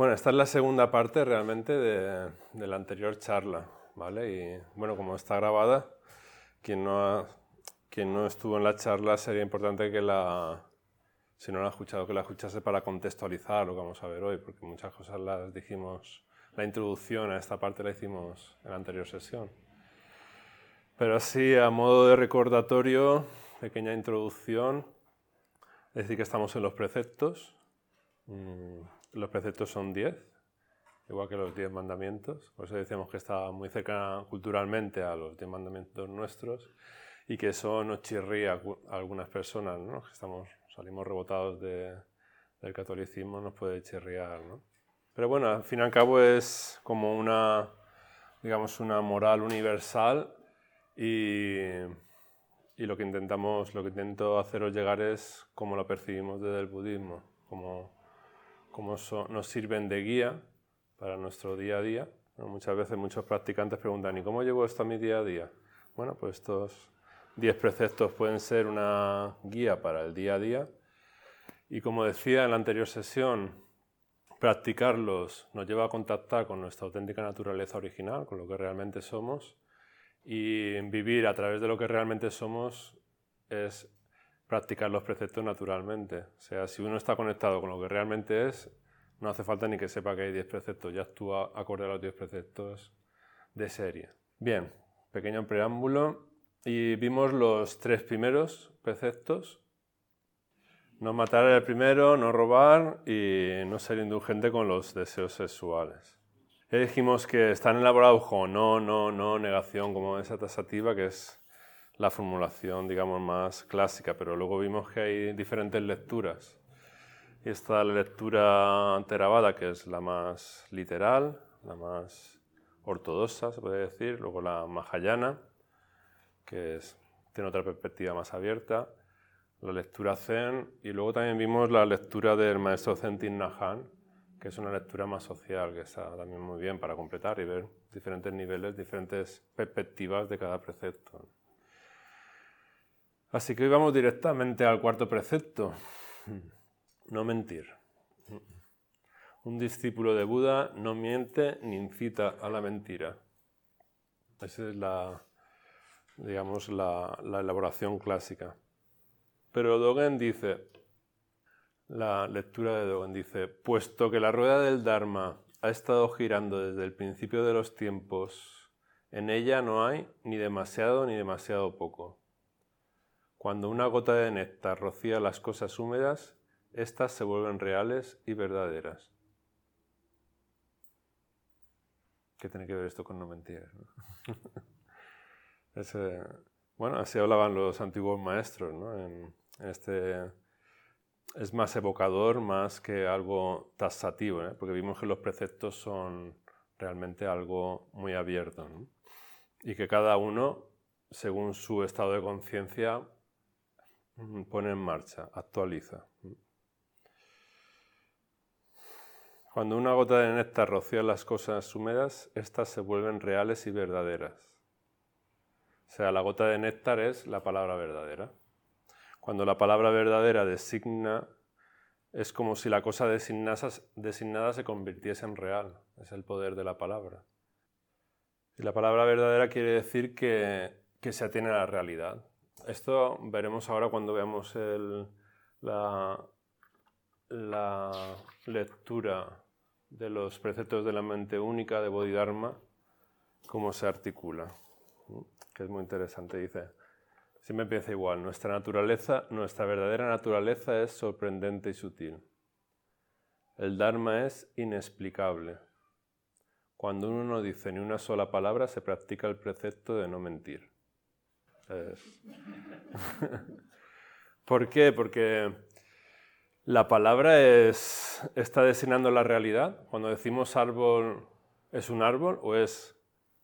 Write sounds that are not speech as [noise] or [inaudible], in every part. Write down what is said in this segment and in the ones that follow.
Bueno, esta es la segunda parte realmente de, la anterior charla, ¿vale? Y bueno, como está grabada, quien no, quien no estuvo en la charla sería importante que la, si no la ha escuchado, que la escuchase para contextualizar lo que vamos a ver hoy, porque muchas cosas las dijimos, la introducción a esta parte la hicimos en la anterior sesión. Pero así, a modo de recordatorio, pequeña introducción, es decir, que estamos en los preceptos. Mm, los preceptos son diez, igual que los diez mandamientos. Por eso decíamos que está muy cerca culturalmente a los diez mandamientos nuestros y que eso nos chirría a algunas personas, ¿no? que estamos, salimos rebotados de, del catolicismo, nos puede chirriar. ¿no? Pero bueno, al fin y al cabo es como una, digamos, una moral universal y, lo que intentamos, lo que intento haceros llegar es cómo lo percibimos desde el budismo, cómo nos sirven de guía para nuestro día a día. muchas veces muchos practicantes preguntan, ¿y cómo llevo esto a mi día a día? Bueno, pues estos Diez preceptos pueden ser una guía para el día a día y como decía en la anterior sesión, practicarlos nos lleva a contactar con nuestra auténtica naturaleza original, con lo que realmente somos y vivir a través de lo que realmente somos es practicar los preceptos naturalmente. O sea, si uno está conectado con lo que realmente es, no hace falta ni que sepa que hay 10 preceptos, ya actúa acorde a los 10 preceptos de serie. Bien, pequeño preámbulo y vimos los tres primeros preceptos. No matar el primero, no robar y no ser indulgente con los deseos sexuales. Ya dijimos que están elaborados con no, no, no, negación, como esa tasativa, que es la formulación, digamos, más clásica, pero luego vimos que hay diferentes lecturas. Y está la lectura Theravada, que es la más literal, la más ortodoxa, se puede decir, luego la Mahayana, que es, tiene otra perspectiva más abierta, la lectura Zen y luego también vimos la lectura del maestro Zen Thich Nhat que es una lectura más social, que está también muy bien para completar y ver diferentes niveles, diferentes perspectivas de cada precepto. Así que hoy vamos directamente al cuarto precepto, no mentir. Un discípulo de Buda no miente ni incita a la mentira. Esa es la, digamos, la, elaboración clásica. Pero Dogen dice, la lectura de Dogen dice, puesto que la rueda del Dharma ha estado girando desde el principio de los tiempos, en ella no hay ni demasiado ni demasiado poco. Cuando una gota de néctar rocía las cosas húmedas, éstas se vuelven reales y verdaderas. ¿Qué tiene que ver esto con no mentir? [laughs] bueno, así hablaban los antiguos maestros, ¿no? En, este, es más evocador más que algo taxativo, ¿eh? porque vimos que los preceptos son realmente algo muy abierto y que cada uno, según su estado de conciencia, pone en marcha, actualiza. Cuando una gota de néctar rocía las cosas húmedas, éstas se vuelven reales y verdaderas. O sea, la gota de néctar es la palabra verdadera. Cuando la palabra verdadera designa, es como si la cosa designada, se convirtiese en real. Es el poder de la palabra. Y la palabra verdadera quiere decir que, se atiene a la realidad. Esto veremos ahora cuando veamos la, lectura de los preceptos de la mente única de Bodhidharma, cómo se articula que es muy interesante. Dice, siempre empieza igual, nuestra naturaleza, nuestra verdadera naturaleza es sorprendente y sutil. El Dharma es inexplicable. Cuando uno no dice ni una sola palabra, se practica el precepto de no mentir. [laughs] ¿Por qué? Porque la palabra es, está designando la realidad. Cuando decimos árbol, ¿es un árbol o es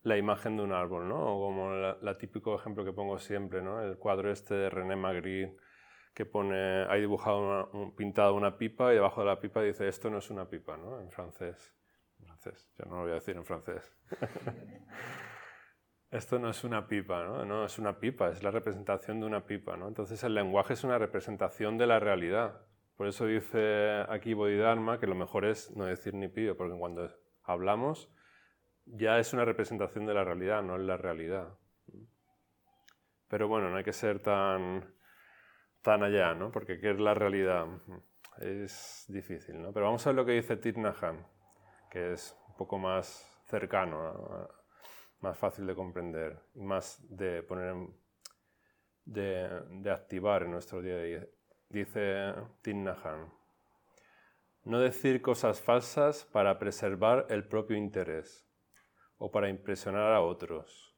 la imagen de un árbol, ¿no? O como el típico ejemplo que pongo siempre, ¿no? El cuadro este de René Magritte que pone, hay dibujado, una, pintado una pipa y debajo de la pipa dice, esto no es una pipa, ¿no? En francés. En francés, ya no lo voy a decir en francés. [laughs] esto no es una pipa, ¿no? No es una pipa, es la representación de una pipa, ¿no? Entonces el lenguaje es una representación de la realidad. Por eso dice aquí Bodhidharma que lo mejor es no decir ni pío, porque cuando hablamos ya es una representación de la realidad, no es la realidad. Pero bueno, no hay que ser tan, tan allá, ¿no? Porque ¿qué es la realidad? Es difícil, ¿no? Pero vamos a ver lo que dice Tirnahan, que es un poco más cercano, más fácil de comprender, más de poner de, de activar en nuestro día a día. Dice Tirnahan, no decir cosas falsas para preservar el propio interés o para impresionar a otros.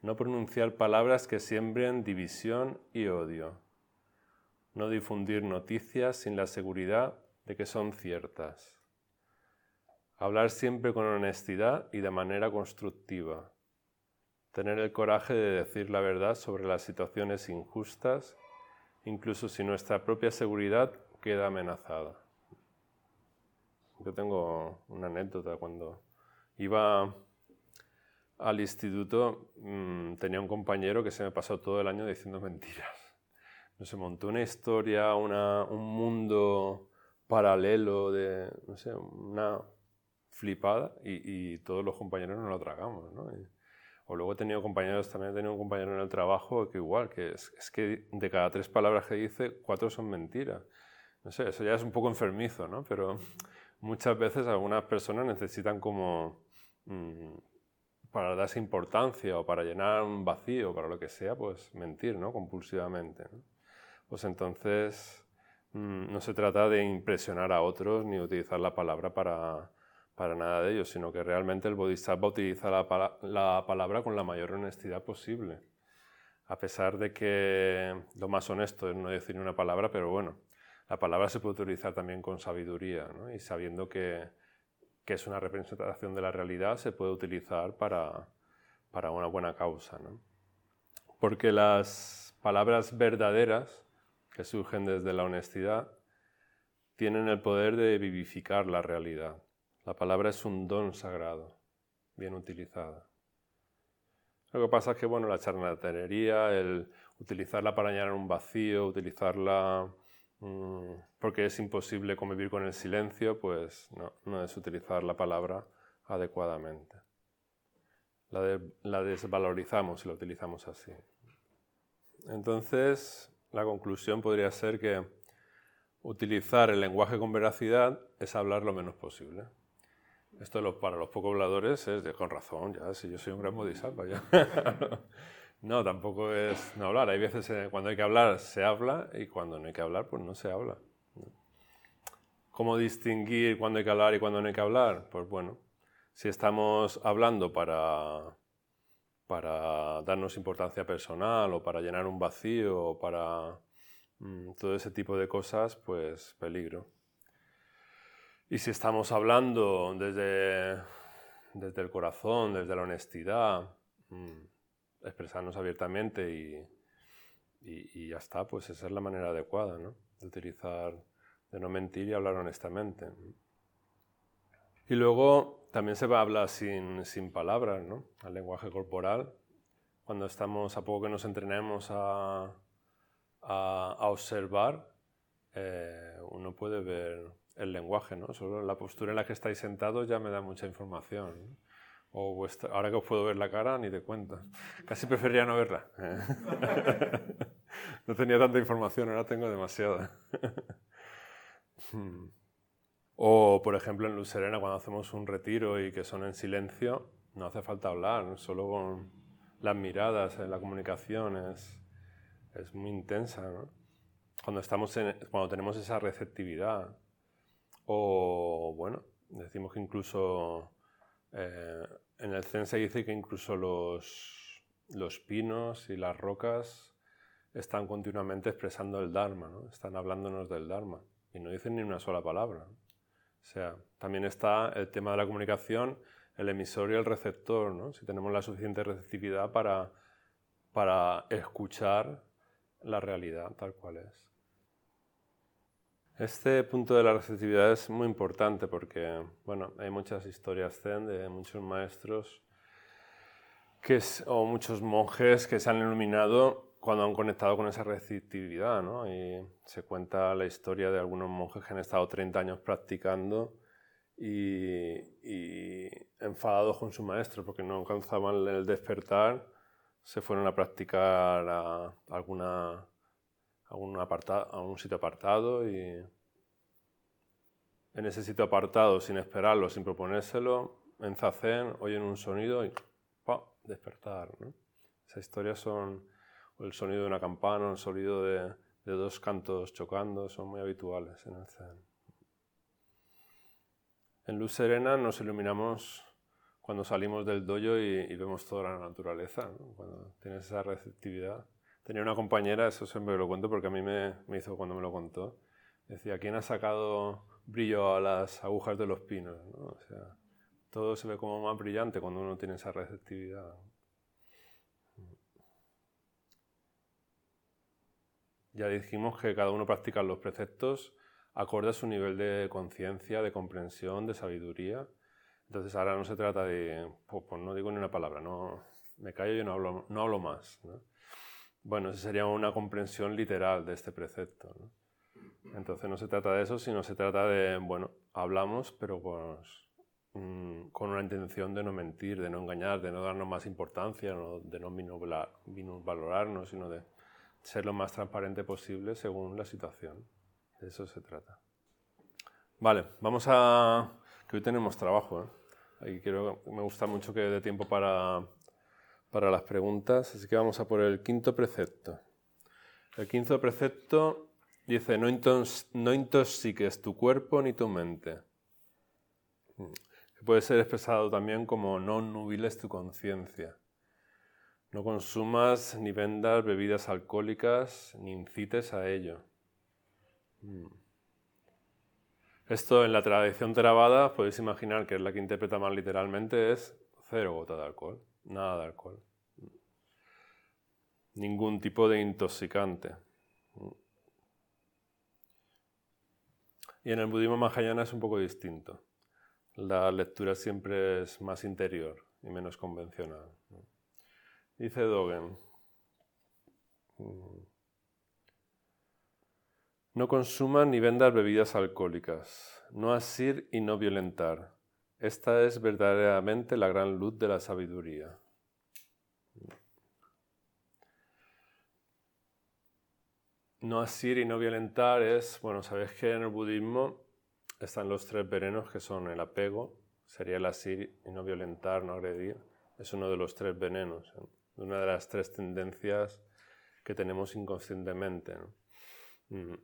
No pronunciar palabras que siembren división y odio. No difundir noticias sin la seguridad de que son ciertas. Hablar siempre con honestidad y de manera constructiva. Tener el coraje de decir la verdad sobre las situaciones injustas, incluso si nuestra propia seguridad queda amenazada. Yo tengo una anécdota cuando iba al instituto mm, tenía un compañero que se me pasó todo el año diciendo mentiras. No se montó una historia, un mundo paralelo de, no sé, una flipada y, todos los compañeros nos lo tragamos, ¿no? o luego he tenido compañeros, también he tenido un compañero en el trabajo que igual, que es, es, que de cada tres palabras que dice, cuatro son mentiras. No sé, eso ya es un poco enfermizo, ¿no? Pero [laughs] muchas veces algunas personas necesitan como mm, para darse importancia o para llenar un vacío, para lo que sea, pues mentir, ¿no? Compulsivamente. Pues entonces mm, no se trata de impresionar a otros ni utilizar la palabra para, para nada de ello, sino que realmente el Bodhisattva utiliza la, la palabra con la mayor honestidad posible. A pesar de que lo más honesto es no decir una palabra, pero bueno, la palabra se puede utilizar también con sabiduría y sabiendo que, es una representación de la realidad, se puede utilizar para, para una buena causa. Porque las palabras verdaderas que surgen desde la honestidad tienen el poder de vivificar la realidad. La palabra es un don sagrado, bien utilizada. Lo que pasa es que bueno, la charlatanería, el utilizarla para llenar un vacío, utilizarla Mm, porque es imposible convivir con el silencio, pues no, no es utilizar la palabra adecuadamente. La, desvalorizamos si la utilizamos así. Entonces, la conclusión podría ser que utilizar el lenguaje con veracidad es hablar lo menos posible. Esto para los poco habladores es de con razón, ya, si yo soy un gran bodhisattva, ya. [laughs] No, tampoco es no hablar. Hay veces eh, cuando hay que hablar se habla y cuando no hay que hablar pues no se habla. ¿Cómo distinguir cuándo hay que hablar y cuándo no hay que hablar? Pues bueno, si estamos hablando para, para darnos importancia personal o para llenar un vacío o para mm, todo ese tipo de cosas, pues peligro. Y si estamos hablando desde, desde el corazón, desde la honestidad, mm, expresarnos abiertamente y, y, ya está, pues esa es la manera adecuada, ¿no? De utilizar, de no mentir y hablar honestamente. Y luego también se va a hablar sin, sin palabras, ¿no? Al lenguaje corporal. Cuando estamos, a poco que nos entrenemos a, a, observar, eh, uno puede ver el lenguaje, ¿no? Solo la postura en la que estáis sentados ya me da mucha información. O ahora que os puedo ver la cara, ni te cuento. Casi preferiría no verla. [laughs] no tenía tanta información, ahora tengo demasiada. [laughs] o, por ejemplo, en Luz Serena, cuando hacemos un retiro y que son en silencio, no hace falta hablar, solo con las miradas, la comunicación es, es muy intensa. Cuando, estamos cuando tenemos esa receptividad. O, bueno, decimos que incluso eh, en el Zen se dice que incluso los, los, pinos y las rocas están continuamente expresando el Dharma, ¿no? están hablándonos del Dharma y no dicen ni una sola palabra. O sea, también está el tema de la comunicación, el emisor y el receptor, ¿no? si tenemos la suficiente receptividad para, para escuchar la realidad tal cual es. Este punto de la receptividad es muy importante porque, bueno, hay muchas historias zen de muchos maestros que o muchos monjes que se han iluminado cuando han conectado con esa receptividad, ¿no? Y se cuenta la historia de algunos monjes que han estado 30 años practicando y, enfadados con su maestro porque no alcanzaban el despertar, se fueron a practicar alguna, a un sitio apartado y en ese sitio apartado, sin esperarlo, sin proponérselo, en zazen oyen un sonido y ¡pa! despertar. ¿no? Esas historias son el sonido de una campana, el sonido de, dos cantos chocando, son muy habituales en el Zen. En luz serena nos iluminamos cuando salimos del dojo y, vemos toda la naturaleza, cuando tienes esa receptividad. Tenía una compañera, eso siempre lo cuento porque a mí me, me hizo cuando me lo contó, decía, ¿quién ha sacado brillo a las agujas de los pinos? O sea, todo se ve como más brillante cuando uno tiene esa receptividad. Ya dijimos que cada uno practica los preceptos acorde a su nivel de conciencia, de comprensión, de sabiduría. Entonces ahora no se trata de, pues, pues no digo ni una palabra, no, me callo y no hablo, no hablo más. Bueno, esa sería una comprensión literal de este precepto. Entonces no se trata de eso, sino se trata de, bueno, hablamos, pero pues, mm, con una intención de no mentir, de no engañar, de no darnos más importancia, de no minusvalorarnos, sino de ser lo más transparente posible según la situación. De eso se trata. Vale, vamos a... que hoy tenemos trabajo. ¿eh? Ahí quiero, me gusta mucho que dé tiempo para, para las preguntas, así que vamos a por el quinto precepto. El quinto precepto dice, no, intoxiques tu cuerpo ni tu mente. puede ser expresado también como no nubiles tu conciencia. No consumas ni vendas bebidas alcohólicas ni incites a ello. Mm. Esto en la tradición Theravada podéis imaginar que es la que interpreta más literalmente es cero gota de alcohol, nada de alcohol. Ningún tipo de intoxicante. Y en el budismo mahayana es un poco distinto. La lectura siempre es más interior y menos convencional. Dice Dogen. No consuman ni vendas bebidas alcohólicas, no asir y no violentar. Esta es verdaderamente la gran luz de la sabiduría. No asir y no violentar es, bueno, sabéis que en el budismo están los tres venenos que son el apego, sería el asir y no violentar, no agredir. Es uno de los tres venenos una de las tres tendencias que tenemos inconscientemente. Mm.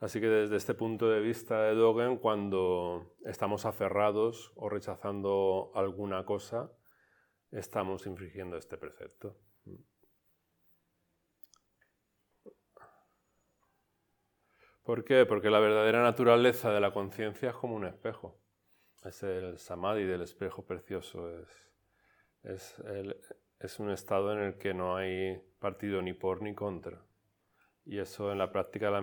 Así que desde este punto de vista de Dogen, cuando estamos aferrados o rechazando alguna cosa, estamos infringiendo este precepto. ¿Por qué? Porque la verdadera naturaleza de la conciencia es como un espejo. Es el samadhi del espejo precioso. Es, es es un estado en el que no hay partido ni por ni contra. Y eso en la práctica de la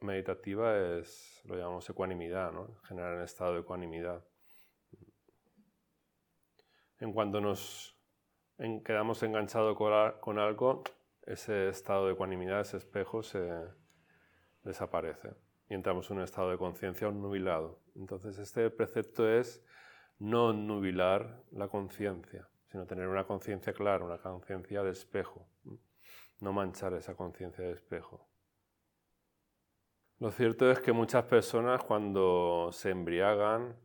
meditativa es, lo llamamos ecuanimidad, ¿no? generar un estado de ecuanimidad. En cuanto nos quedamos enganchados con, algo, ese estado de ecuanimidad, ese espejo, se desaparece y entramos en un estado de conciencia nubilado. Entonces este precepto es no nubilar la conciencia sino tener una conciencia clara, una conciencia de espejo, no manchar esa conciencia de espejo. Lo cierto es que muchas personas cuando se embriagan,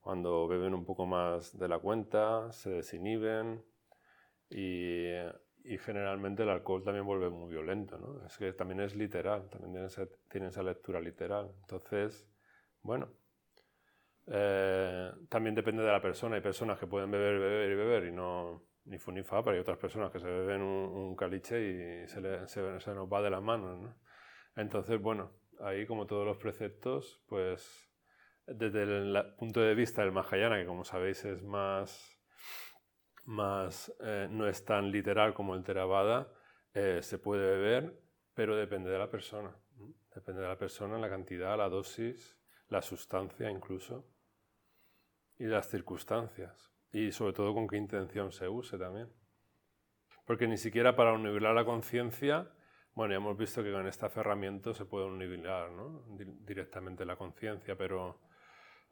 cuando beben un poco más de la cuenta, se desinhiben y, generalmente el alcohol también vuelve muy violento, ¿no? Es que también es literal, también tiene tiene esa lectura literal. Entonces, bueno, eh, también depende de la persona. Hay personas que pueden beber, beber y beber y no ni fu ni fa, pero hay otras personas que se beben un, caliche y se, se, nos va de las manos. Entonces, bueno, ahí como todos los preceptos, pues desde el punto de vista del Mahayana, que como sabéis es más, más eh, no es tan literal como el Theravada, eh, se puede beber, pero depende de la persona. Depende de la persona, la cantidad, la dosis, la sustancia incluso y las circunstancias y sobre todo con qué intención se use también. Porque ni siquiera para unificar la conciencia, bueno, ya hemos visto que con este aferramiento se puede unificar ¿no? directamente la conciencia, pero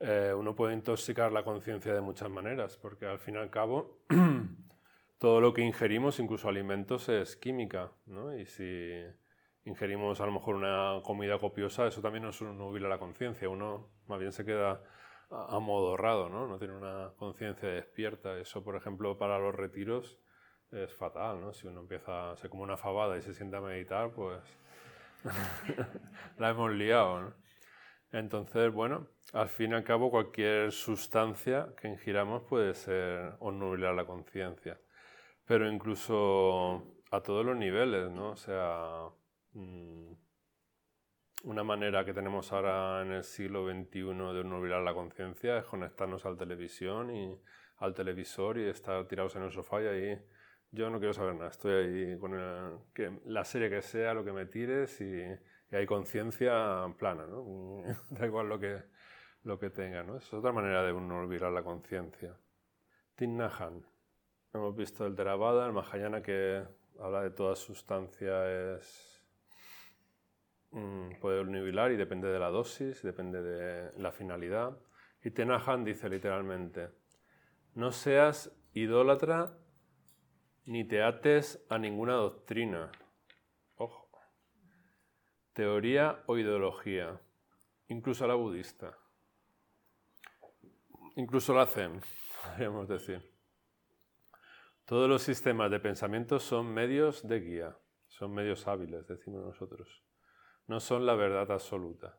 eh, uno puede intoxicar la conciencia de muchas maneras, porque al fin y al cabo [clears throat] todo lo que ingerimos, incluso alimentos, es química, ¿no? Y si ingerimos a lo mejor una comida copiosa, eso también nos nubila la conciencia, uno más bien se queda amodorrado, ¿no? No tiene una conciencia despierta. Eso, por ejemplo, para los retiros es fatal, ¿no? Si uno empieza, se come una fabada y se sienta a meditar, pues [laughs] la hemos liado, ¿no? Entonces, bueno, al fin y al cabo cualquier sustancia que ingiramos puede ser o la conciencia, pero incluso a todos los niveles, ¿no? O sea, mm, una manera que tenemos ahora en el siglo XXI de olvidar la conciencia es conectarnos al televisión y al televisor y estar tirados en el sofá y ahí yo no quiero saber nada, estoy ahí con que, la serie que sea, lo que me tires y, hay conciencia plana, ¿no? [laughs] da igual lo que, lo que tenga, ¿no? Es otra manera de no olvidar la conciencia. Tinnahan. Hemos visto el Theravada, el Mahayana que habla de toda sustancia es puede nivelar y depende de la dosis, depende de la finalidad. Y Tenahan dice literalmente, no seas idólatra ni te ates a ninguna doctrina. Ojo. Teoría o ideología, incluso la budista. Incluso la Zen, [laughs] podríamos decir. Todos los sistemas de pensamiento son medios de guía, son medios hábiles, decimos nosotros no son la verdad absoluta.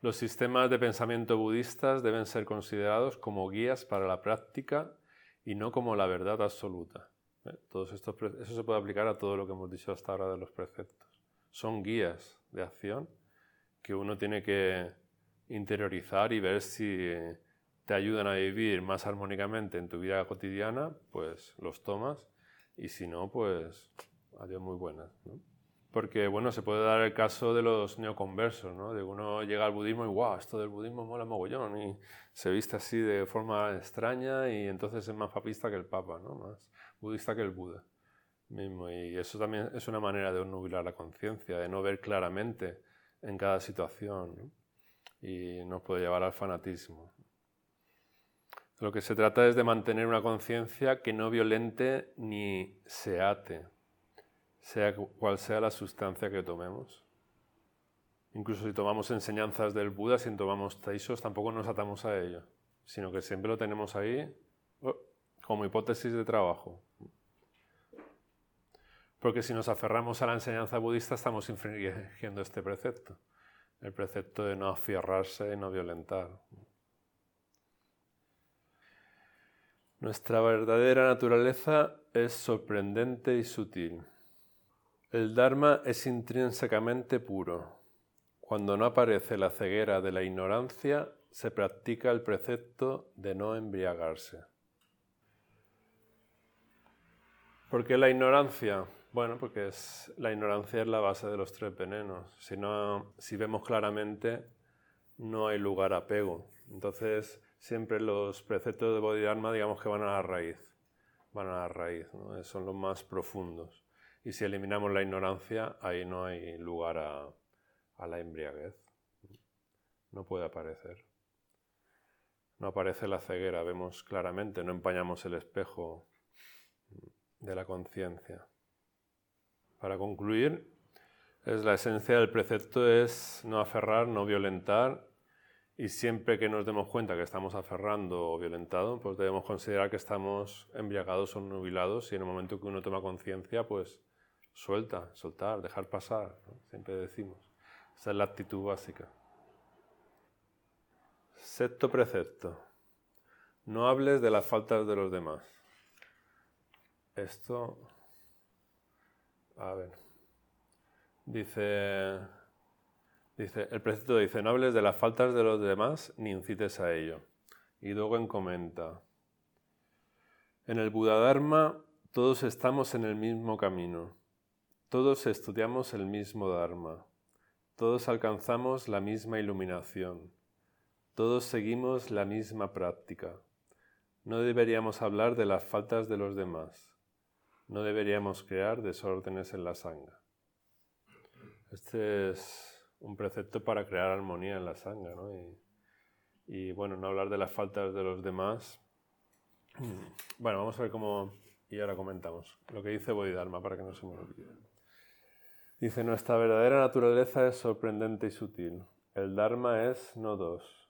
Los sistemas de pensamiento budistas deben ser considerados como guías para la práctica y no como la verdad absoluta. ¿Eh? eso se puede aplicar a todo lo que hemos dicho hasta ahora de los preceptos. Son guías de acción que uno tiene que interiorizar y ver si te ayudan a vivir más armónicamente en tu vida cotidiana, pues los tomas y si no, pues adiós muy buenas. Porque, bueno, se puede dar el caso de los neoconversos, ¿no? De uno llega al budismo y, wow, esto del budismo mola mogollón, y se viste así de forma extraña y entonces es más papista que el Papa, ¿no? Más budista que el Buda mismo. Y eso también es una manera de nubilar la conciencia, de no ver claramente en cada situación. Y nos puede llevar al fanatismo. Lo que se trata es de mantener una conciencia que no violente ni se ate sea cual sea la sustancia que tomemos. Incluso si tomamos enseñanzas del Buda, si tomamos taisos, tampoco nos atamos a ello, sino que siempre lo tenemos ahí oh, como hipótesis de trabajo. Porque si nos aferramos a la enseñanza budista, estamos infringiendo este precepto, el precepto de no aferrarse y no violentar. Nuestra verdadera naturaleza es sorprendente y sutil. El Dharma es intrínsecamente puro. Cuando no aparece la ceguera de la ignorancia, se practica el precepto de no embriagarse. ¿Por qué la ignorancia? Bueno, porque es, la ignorancia es la base de los tres venenos. Si, no, si vemos claramente, no hay lugar a apego. Entonces, siempre los preceptos de Bodhidharma, digamos que van a la raíz. Van a la raíz, son los más profundos. Y si eliminamos la ignorancia, ahí no hay lugar a, la embriaguez. No puede aparecer. No aparece la ceguera, vemos claramente, no empañamos el espejo de la conciencia. Para concluir, es la esencia del precepto es no aferrar, no violentar y siempre que nos demos cuenta que estamos aferrando o violentado, pues debemos considerar que estamos embriagados o nubilados y en el momento que uno toma conciencia, pues Suelta, soltar, dejar pasar, siempre decimos. Esa es la actitud básica. Sexto precepto. No hables de las faltas de los demás. Esto, a ver, dice, dice, el precepto dice, no hables de las faltas de los demás ni incites a ello. Y Dogen comenta, en el Buddha todos estamos en el mismo camino todos estudiamos el mismo Dharma, todos alcanzamos la misma iluminación, todos seguimos la misma práctica. No deberíamos hablar de las faltas de los demás. no deberíamos crear desórdenes en la sangha. Este es un precepto para crear armonía en la sangha, ¿no? Y, bueno, no hablar de las faltas de los demás. [clears throat] Bueno, vamos a ver cómo... Y ahora comentamos lo que dice Bodhidharma para que no se me olvide. Dice, nuestra verdadera naturaleza es sorprendente y sutil. El Dharma es no dos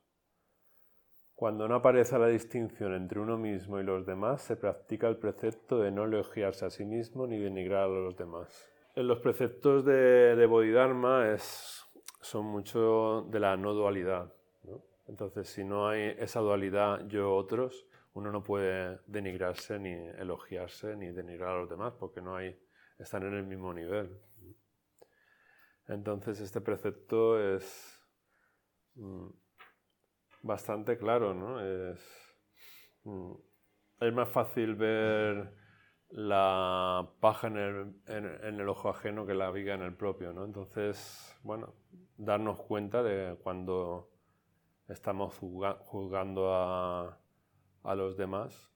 cuando no aparece la distinción entre uno mismo y los demás, se practica el precepto de no elogiarse a sí mismo ni denigrar a los demás. En los preceptos de, de Bodhidharma es, son mucho de la no dualidad. Entonces, si no hay esa dualidad yo-otros, uno no puede denigrarse, ni elogiarse, ni denigrar a los demás, porque no hay, están en el mismo nivel. Entonces, este precepto es... Mm, bastante claro, ¿no? Es, mm, es más fácil ver la paja en el, en, el, ojo ajeno que la viga en el propio, ¿no? Entonces, bueno, darnos cuenta de cuando estamos juzgando a, a los demás,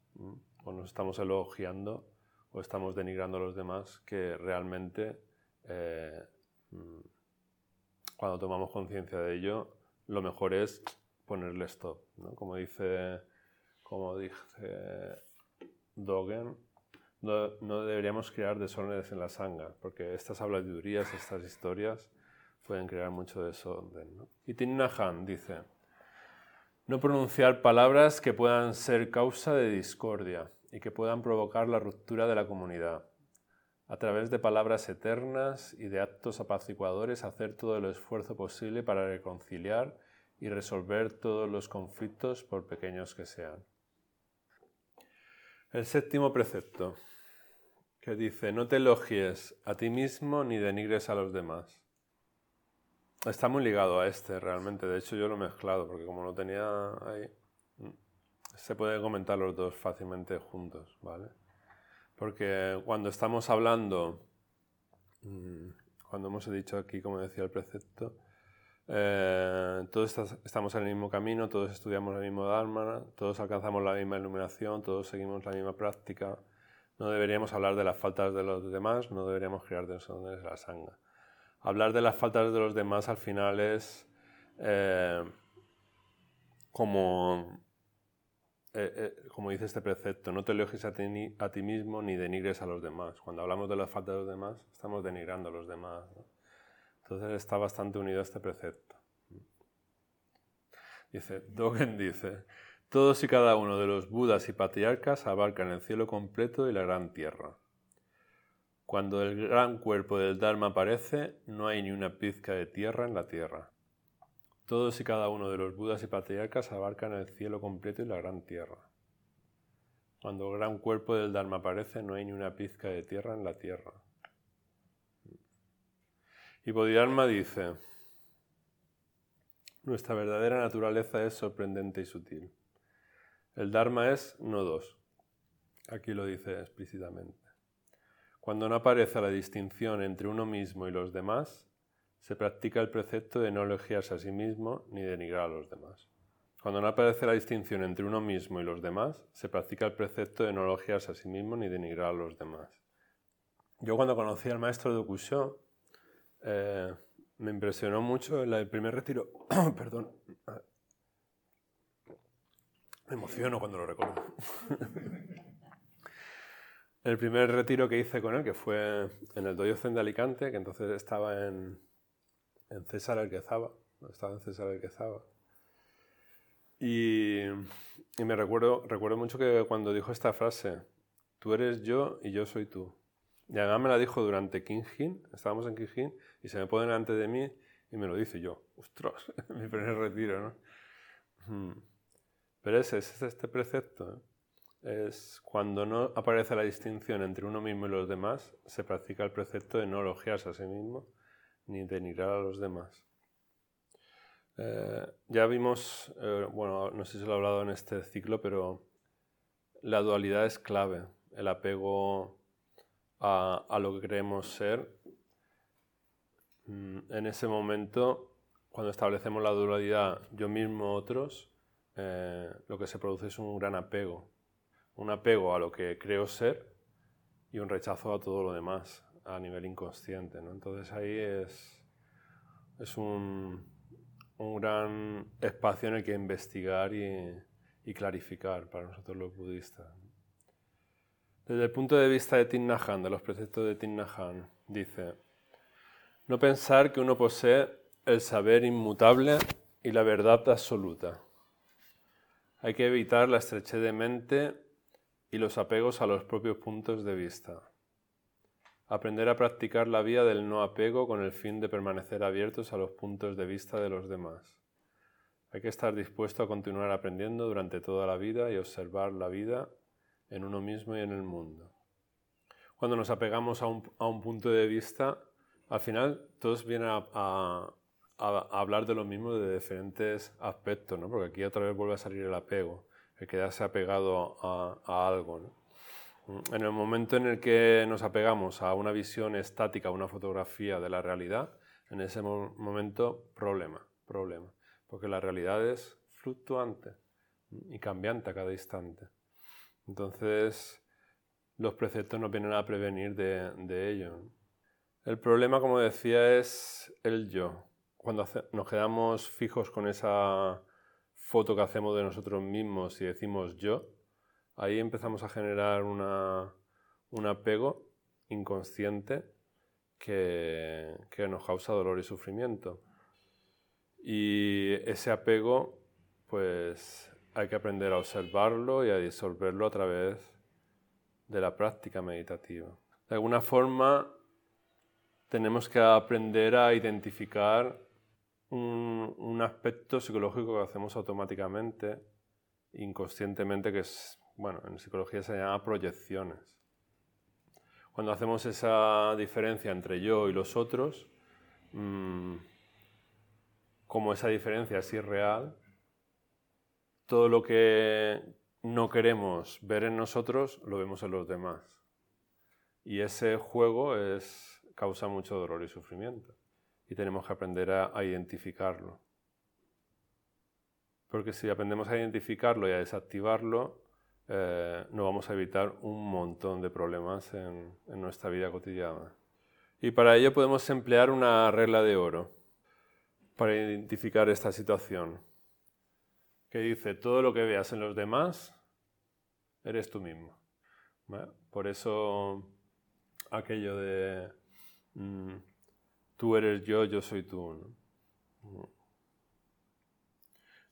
o nos estamos elogiando, o estamos denigrando a los demás, que realmente eh, cuando tomamos conciencia de ello, lo mejor es ponerle stop. ¿no? Como dice, como dice Dogen, no, deberíamos crear desórdenes en la sangre, porque estas habladurías, estas historias pueden crear mucho desorden. ¿no? Y Tinnahan dice, no pronunciar palabras que puedan ser causa de discordia y que puedan provocar la ruptura de la comunidad. A través de palabras eternas y de actos apaciguadores, hacer todo el esfuerzo posible para reconciliar y resolver todos los conflictos por pequeños que sean. El séptimo precepto, que dice, no te elogies a ti mismo ni denigres a los demás. Está muy ligado a este realmente, de hecho yo lo he mezclado, porque como lo tenía ahí, mm, se puede comentar los dos fácilmente juntos, ¿vale? Porque cuando estamos hablando, mm, cuando hemos dicho aquí, como decía el precepto, eh, todos estamos en el mismo camino, todos estudiamos el mismo Dharma, todos alcanzamos la misma iluminación, todos seguimos la misma práctica. No deberíamos hablar de las faltas de los demás, no deberíamos crear desórdenes de la sangha. Hablar de las faltas de los demás al final es eh, como, eh, como dice este precepto, no te elogies a ti, mismo ni denigres a los demás. Cuando hablamos de las faltas de los demás, estamos denigrando a los demás. Entonces está bastante unido a este precepto. Dice, Dogen dice, todos y cada uno de los budas y patriarcas abarcan el cielo completo y la gran tierra. Cuando el gran cuerpo del Dharma aparece, no hay ni una pizca de tierra en la tierra. Todos y cada uno de los budas y patriarcas abarcan el cielo completo y la gran tierra. Cuando el gran cuerpo del Dharma aparece, no hay ni una pizca de tierra en la tierra. Y Bodhidharma dice, nuestra verdadera naturaleza es sorprendente y sutil. El Dharma es no dos. Aquí lo dice explícitamente. Cuando no aparece la distinción entre uno mismo y los demás, se practica el precepto de no elogiarse a sí mismo ni denigrar a los demás. Cuando no aparece la distinción entre uno mismo y los demás, se practica el precepto de no elogiarse a sí mismo ni denigrar a los demás. Yo cuando conocí al maestro de Okusho, eh, me impresionó mucho el primer retiro. [coughs] Perdón. Me emociono cuando lo recuerdo. [laughs] el primer retiro que hice con él, que fue en el Doyo Zen de Alicante, que entonces estaba en, en César el Quezaba. Estaba en César el Quezaba. Y, y me recuerdo, recuerdo mucho que cuando dijo esta frase, tú eres yo y yo soy tú. Y además me la dijo durante Kingin, estábamos en Kingin, y se me pone delante de mí y me lo dice yo. Ostras, [laughs] mi primer retiro, ¿no? Hmm. Pero ese es este precepto. ¿eh? Es cuando no aparece la distinción entre uno mismo y los demás, se practica el precepto de no elogiarse a sí mismo ni denigrar a los demás. Eh, ya vimos, eh, bueno, no sé si lo he hablado en este ciclo, pero la dualidad es clave. El apego a, lo que creemos ser, mm, en ese momento, cuando establecemos la dualidad yo mismo, otros, eh, lo que se produce es un gran apego. Un apego a lo que creo ser y un rechazo a todo lo demás a nivel inconsciente. ¿no? Entonces ahí es, es un, un, gran espacio en el que investigar y, y clarificar para nosotros los budistas. Desde el punto de vista de Thich de los preceptos de Thich dice, no pensar que uno posee el saber inmutable y la verdad absoluta. Hay que evitar la estrechez de mente y los apegos a los propios puntos de vista. Aprender a practicar la vía del no apego con el fin de permanecer abiertos a los puntos de vista de los demás. Hay que estar dispuesto a continuar aprendiendo durante toda la vida y observar la vida en uno mismo y en el mundo. Cuando nos apegamos a un, punto de vista, al final todos vienen a, hablar de lo mismo de diferentes aspectos, ¿no? porque aquí otra vez vuelve a salir el apego, el quedarse apegado a, algo. En el momento en el que nos apegamos a una visión estática, a una fotografía de la realidad, en ese momento problema, problema, porque la realidad es fluctuante y cambiante a cada instante. Entonces, los preceptos nos vienen a prevenir de, ello. El problema, como decía, es el yo. Cuando nos quedamos fijos con esa foto que hacemos de nosotros mismos y decimos yo, ahí empezamos a generar un apego inconsciente que, nos causa dolor y sufrimiento. Y ese apego, pues hay que aprender a observarlo y a disolverlo a través de la práctica meditativa. De alguna forma, tenemos que aprender a identificar un, aspecto psicológico que hacemos automáticamente, inconscientemente, que es, bueno, en psicología se llama proyecciones. Cuando hacemos esa diferencia entre yo y los otros, mm, como esa diferencia es irreal, todo lo que no queremos ver en nosotros lo vemos en los demás. Y ese juego es, causa mucho dolor y sufrimiento. Y tenemos que aprender a, identificarlo. Porque si aprendemos a identificarlo y a desactivarlo, eh, nos vamos a evitar un montón de problemas en nuestra vida cotidiana. Y para ello podemos emplear una regla de oro para identificar esta situación que dice, todo lo que veas en los demás, eres tú mismo. Por eso aquello de, mm, tú eres yo, yo soy tú. Mm.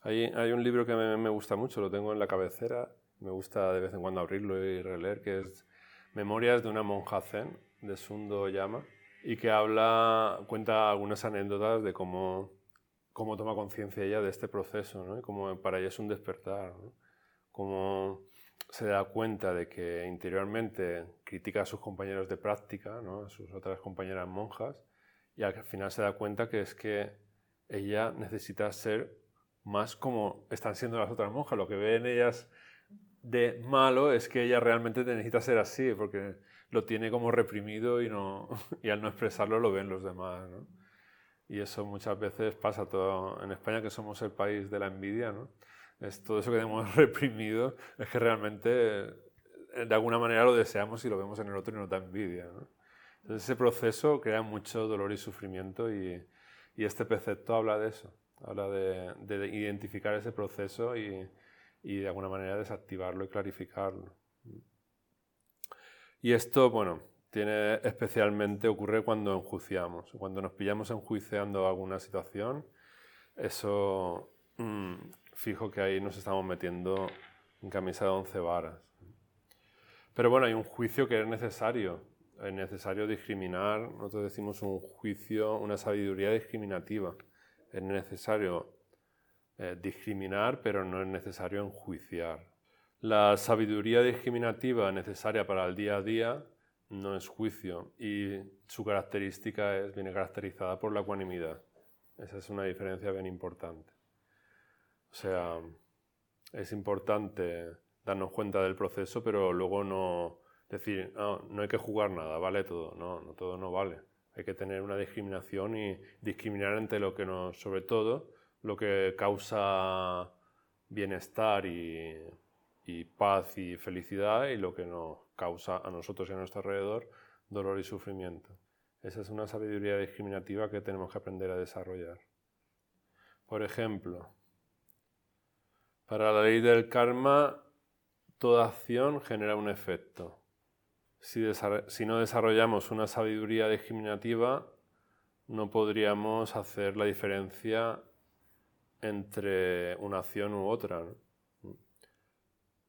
Hay, un libro que me, me, gusta mucho, lo tengo en la cabecera, me gusta de vez en cuando abrirlo y releer, que es Memorias de una monja zen, de Sundo Yama, y que habla, cuenta algunas anécdotas de cómo cómo toma conciencia ella de este proceso, ¿no? como para ella es un despertar, ¿no? cómo se da cuenta de que interiormente critica a sus compañeros de práctica, ¿no? a sus otras compañeras monjas, y al final se da cuenta que es que ella necesita ser más como están siendo las otras monjas. Lo que ven ellas de malo es que ella realmente necesita ser así, porque lo tiene como reprimido y, no, [laughs] y al no expresarlo lo ven los demás. Y eso muchas veces pasa todo en España, que somos el país de la envidia, ¿no? Es todo eso que tenemos [laughs] reprimido, es que realmente de alguna manera lo deseamos y lo vemos en el otro y nos da envidia. Entonces ese proceso crea mucho dolor y sufrimiento y, y este precepto habla de eso, habla de, de identificar ese proceso y, y de alguna manera desactivarlo y clarificarlo. Y esto, bueno, tiene especialmente ocurre cuando enjuiciamos, cuando nos pillamos enjuiciando alguna situación, eso mm, fijo que ahí nos estamos metiendo en camisa de once varas. Pero bueno, hay un juicio que es necesario, es necesario discriminar, nosotros decimos un juicio, una sabiduría discriminativa, es necesario eh, discriminar, pero no es necesario enjuiciar. La sabiduría discriminativa necesaria para el día a día no es juicio y su característica es, viene caracterizada por la ecuanimidad. Esa es una diferencia bien importante. O sea, es importante darnos cuenta del proceso, pero luego no decir, no, no hay que jugar nada, vale todo. No, no todo no vale. Hay que tener una discriminación y discriminar entre lo que nos, sobre todo, lo que causa bienestar y, paz y felicidad y lo que no causa a nosotros y a nuestro alrededor dolor y sufrimiento. Esa es una sabiduría discriminativa que tenemos que aprender a desarrollar. Por ejemplo, para la ley del karma, toda acción genera un efecto. Si, no desarrollamos una sabiduría discriminativa, no podríamos hacer la diferencia entre una acción u otra.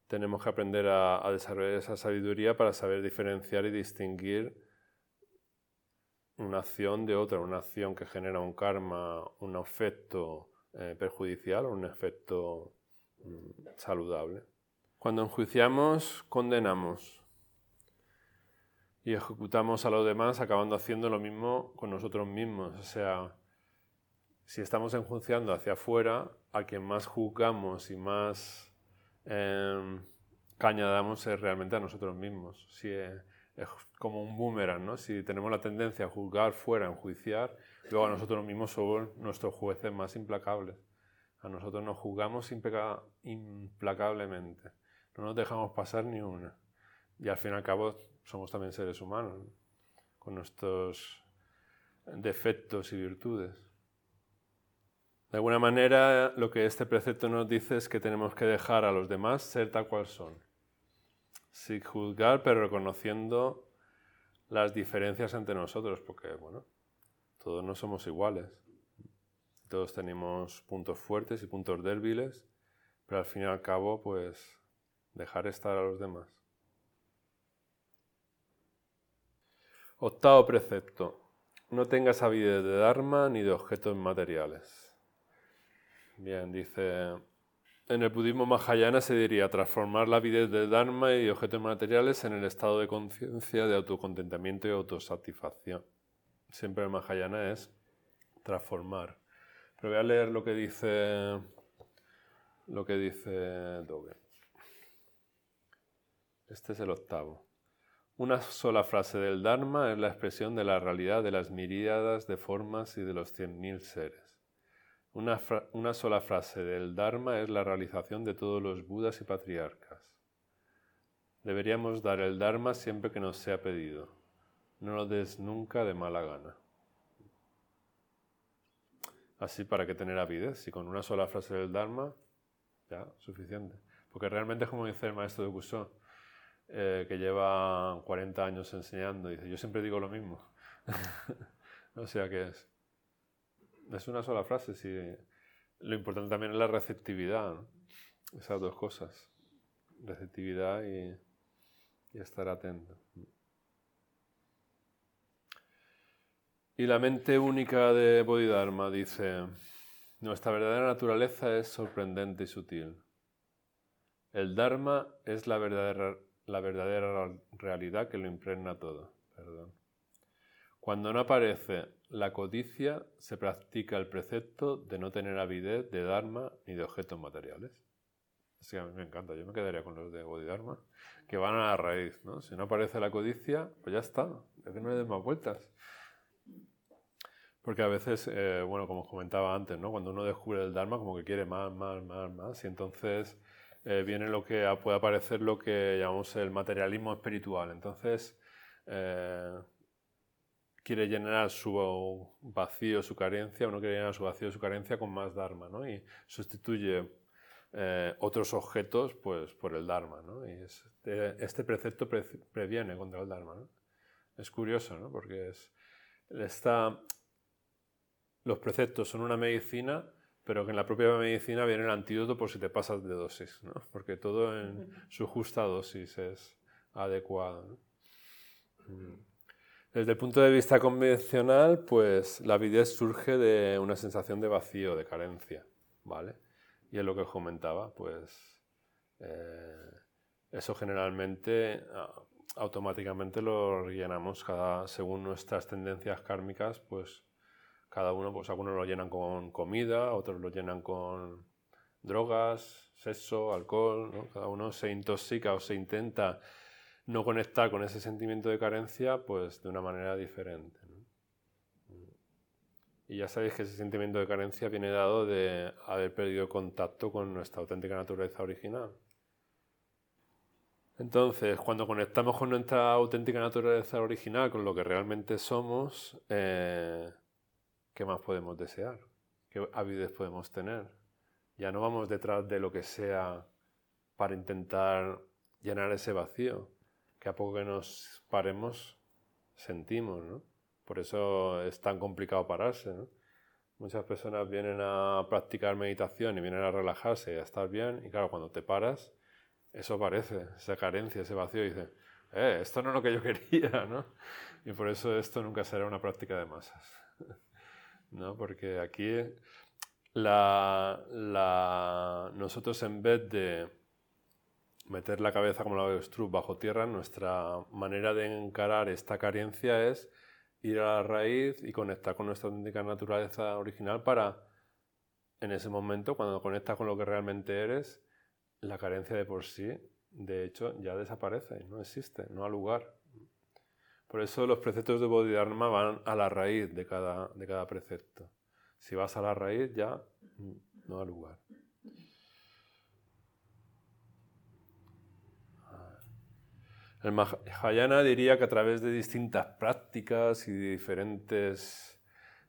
Tenemos que aprender a, desarrollar esa sabiduría para saber diferenciar y distinguir una acción de otra, una acción que genera un karma, un efecto eh, perjudicial o un efecto mm, saludable. Cuando enjuiciamos, condenamos y ejecutamos a los demás acabando haciendo lo mismo con nosotros mismos. O sea, si estamos enjuiciando hacia afuera, a quien más juzgamos y más eh, caña damos es realmente a nosotros mismos. Es como un boomerang, ¿no? Si tenemos la tendencia a juzgar fuera, a enjuiciar, luego a nosotros mismos somos nuestros jueces más implacables. A nosotros nos juzgamos implacablemente. No nos dejamos pasar ni una. Y al fin y al cabo somos también seres humanos, con nuestros defectos y virtudes. De alguna manera, lo que este precepto nos dice es que tenemos que dejar a los demás ser tal cual son sin juzgar, pero reconociendo las diferencias entre nosotros, porque, bueno, todos no somos iguales. Todos tenemos puntos fuertes y puntos débiles, pero al fin y al cabo, pues, dejar estar a los demás. Octavo precepto. No tengas avidez de Dharma ni de objetos materiales. Bien, dice en el budismo mahayana se diría transformar la vida de Dharma y objetos materiales en el estado de conciencia de autocontentamiento y autosatisfacción. Siempre el mahayana es transformar. Pero voy a leer lo que dice lo que dice. Este es el octavo. Una sola frase del Dharma es la expresión de la realidad de las miríadas de formas y de los cien mil seres. Una, sola frase del Dharma es la realización de todos los Budas y patriarcas. Deberíamos dar el Dharma siempre que nos sea pedido. No lo des nunca de mala gana. Así para que tener avidez, si con una sola frase del Dharma, ya, suficiente. Porque realmente es como dice el maestro de Kusho, eh, que lleva 40 años enseñando, dice, yo siempre digo lo mismo. [laughs] o sea que es es una sola frase, sí. Lo importante también es la receptividad, esas dos cosas, receptividad y, estar atento. Y la mente única de Bodhidharma dice, nuestra verdadera naturaleza es sorprendente y sutil. El Dharma es la verdadera, la verdadera realidad que lo impregna todo. Perdón. Cuando no aparece la codicia, se practica el precepto de no tener avidez de Dharma ni de objetos materiales. Así a mí me encanta, yo me quedaría con los de Bodhidharma, que van a la raíz. ¿no? Si no aparece la codicia, pues ya está, es que no le des más vueltas. Porque a veces, eh, bueno, como comentaba antes, ¿no? cuando uno descubre el Dharma, como que quiere más, más, más, más, y entonces eh, viene lo que puede aparecer lo que llamamos el materialismo espiritual. Entonces, eh, quiere llenar su vacío, su carencia, uno quiere llenar su vacío, su carencia con más Dharma, ¿no? Y sustituye eh, otros objetos pues, por el Dharma, ¿no? Y este, este, precepto previene contra el Dharma, ¿no? Es curioso, ¿no? Porque es, está, los preceptos son una medicina, pero que en la propia medicina viene el antídoto por si te pasas de dosis, ¿no? Porque todo en su justa dosis es adecuado. Mm. Desde el punto de vista convencional, pues la avidez surge de una sensación de vacío, de carencia, ¿vale? Y es lo que os comentaba, pues eh, eso generalmente automáticamente lo rellenamos cada, según nuestras tendencias kármicas, pues cada uno, pues algunos lo llenan con comida, otros lo llenan con drogas, sexo, alcohol, cada uno se intoxica o se intenta no conectar con ese sentimiento de carencia pues de una manera diferente. Y ya sabéis que ese sentimiento de carencia viene dado de haber perdido contacto con nuestra auténtica naturaleza original. Entonces, cuando conectamos con nuestra auténtica naturaleza original, con lo que realmente somos, eh, ¿qué más podemos desear? ¿Qué avidez podemos tener? Ya no vamos detrás de lo que sea para intentar llenar ese vacío, que a poco que nos paremos sentimos, ¿no? Por eso es tan complicado pararse, ¿no? Muchas personas vienen a practicar meditación y vienen a relajarse y a estar bien, y claro, cuando te paras, eso aparece, esa carencia, ese vacío, y dices, eh, esto no es lo que yo [laughs] quería, ¿no? Y por eso esto nunca será una práctica de masas, [laughs] ¿no? Porque aquí la, la, nosotros en vez de meter la cabeza como la avestruz bajo tierra, nuestra manera de encarar esta carencia es ir a la raíz y conectar con nuestra auténtica naturaleza original para, en ese momento, cuando conectas con lo que realmente eres, la carencia de por sí, de hecho, ya desaparece, no existe, no ha lugar. Por eso los preceptos de Bodhidharma van a la raíz de cada, de cada precepto. Si vas a la raíz, ya no ha lugar. El Mahayana diría que a través de distintas prácticas y diferentes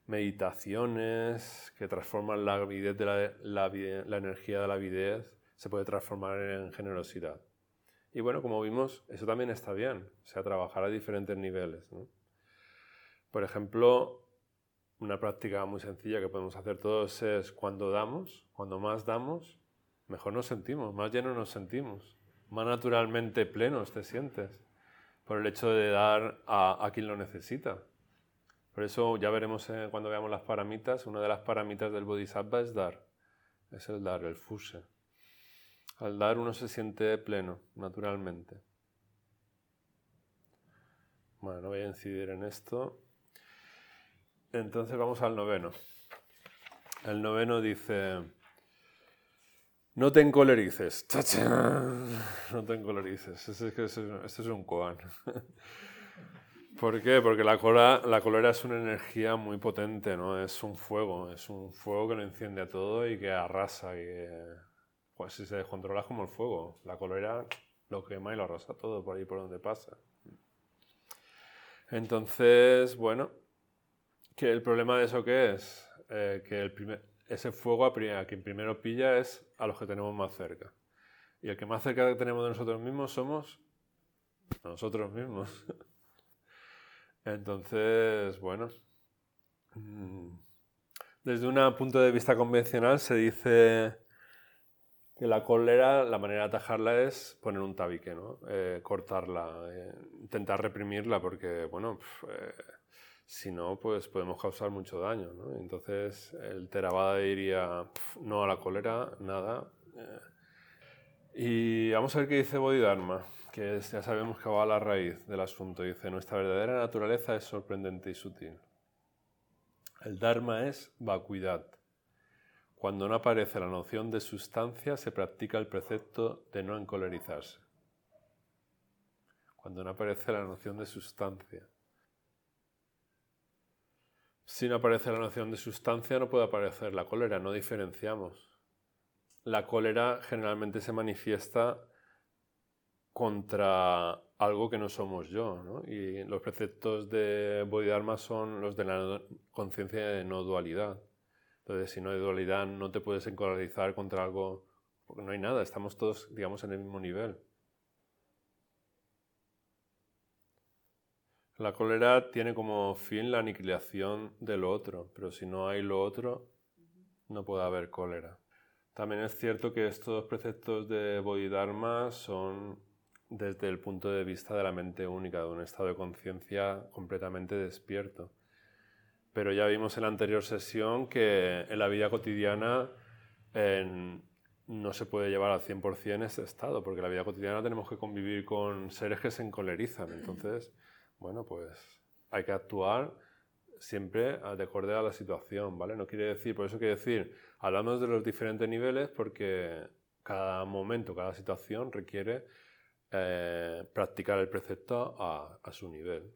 meditaciones que transforman la, avidez de la, energía de la avidez, se puede transformar en generosidad. Y bueno, como vimos, eso también está bien, o sea, trabajar a diferentes niveles. Por ejemplo, una práctica muy sencilla que podemos hacer todos es cuando damos, cuando más damos, mejor nos sentimos, más llenos nos sentimos más naturalmente plenos te sientes por el hecho de dar a, quien lo necesita. Por eso ya veremos eh, cuando veamos las paramitas, una de las paramitas del Bodhisattva es dar, es el dar, el fuse. Al dar uno se siente pleno, naturalmente. Bueno, no voy a incidir en esto. Entonces vamos al noveno. El noveno dice... No te encolerices. No te encolerices. Este es, un koan. [laughs] ¿Por qué? Porque la, cola, la cólera es una energía muy potente, ¿no? Es un fuego, es un fuego que lo enciende a todo y que arrasa. Y pues, si se descontrola es como el fuego. La cólera lo quema y lo arrasa todo por ahí por donde pasa. Entonces, bueno, ¿qué, ¿el problema de eso qué es? Eh, que el primer, ese fuego a, quien primero pilla es a los que tenemos más cerca. Y el que más cerca tenemos de nosotros mismos somos nosotros mismos. [laughs] Entonces, bueno, mm, desde un punto de vista convencional se dice que la cólera, la manera de atajarla es poner un tabique, ¿no? Eh, cortarla, eh, intentar reprimirla, porque, bueno, eh, si no, pues podemos causar mucho daño. ¿no? Entonces el Theravada diría no a la cólera, nada. Eh, y vamos a ver qué dice Bodhidharma, que ya sabemos que va a la raíz del asunto. Dice, nuestra verdadera naturaleza es sorprendente y sutil. El Dharma es vacuidad. Cuando no aparece la noción de sustancia, se practica el precepto de no encolerizarse. Cuando no aparece la noción de sustancia. Si no aparece la noción de sustancia, no puede aparecer la cólera, no diferenciamos. La cólera generalmente se manifiesta contra algo que no somos yo. Y los preceptos de Bodhidharma son los de la conciencia de no dualidad. Entonces, si no hay dualidad, no te puedes encolarizar contra algo, porque no hay nada, estamos todos, digamos, en el mismo nivel. La cólera tiene como fin la aniquilación de lo otro, pero si no hay lo otro, no puede haber cólera. También es cierto que estos preceptos de Bodhidharma son desde el punto de vista de la mente única, de un estado de conciencia completamente despierto. Pero ya vimos en la anterior sesión que en la vida cotidiana no se puede llevar al 100% ese estado, porque en la vida cotidiana tenemos que convivir con seres que se encolerizan. Entonces, bueno, pues hay que actuar siempre de acuerdo a la situación, ¿vale? No quiere decir, por eso quiere decir, hablamos de los diferentes niveles porque cada momento, cada situación requiere eh, practicar el precepto a, a, su nivel.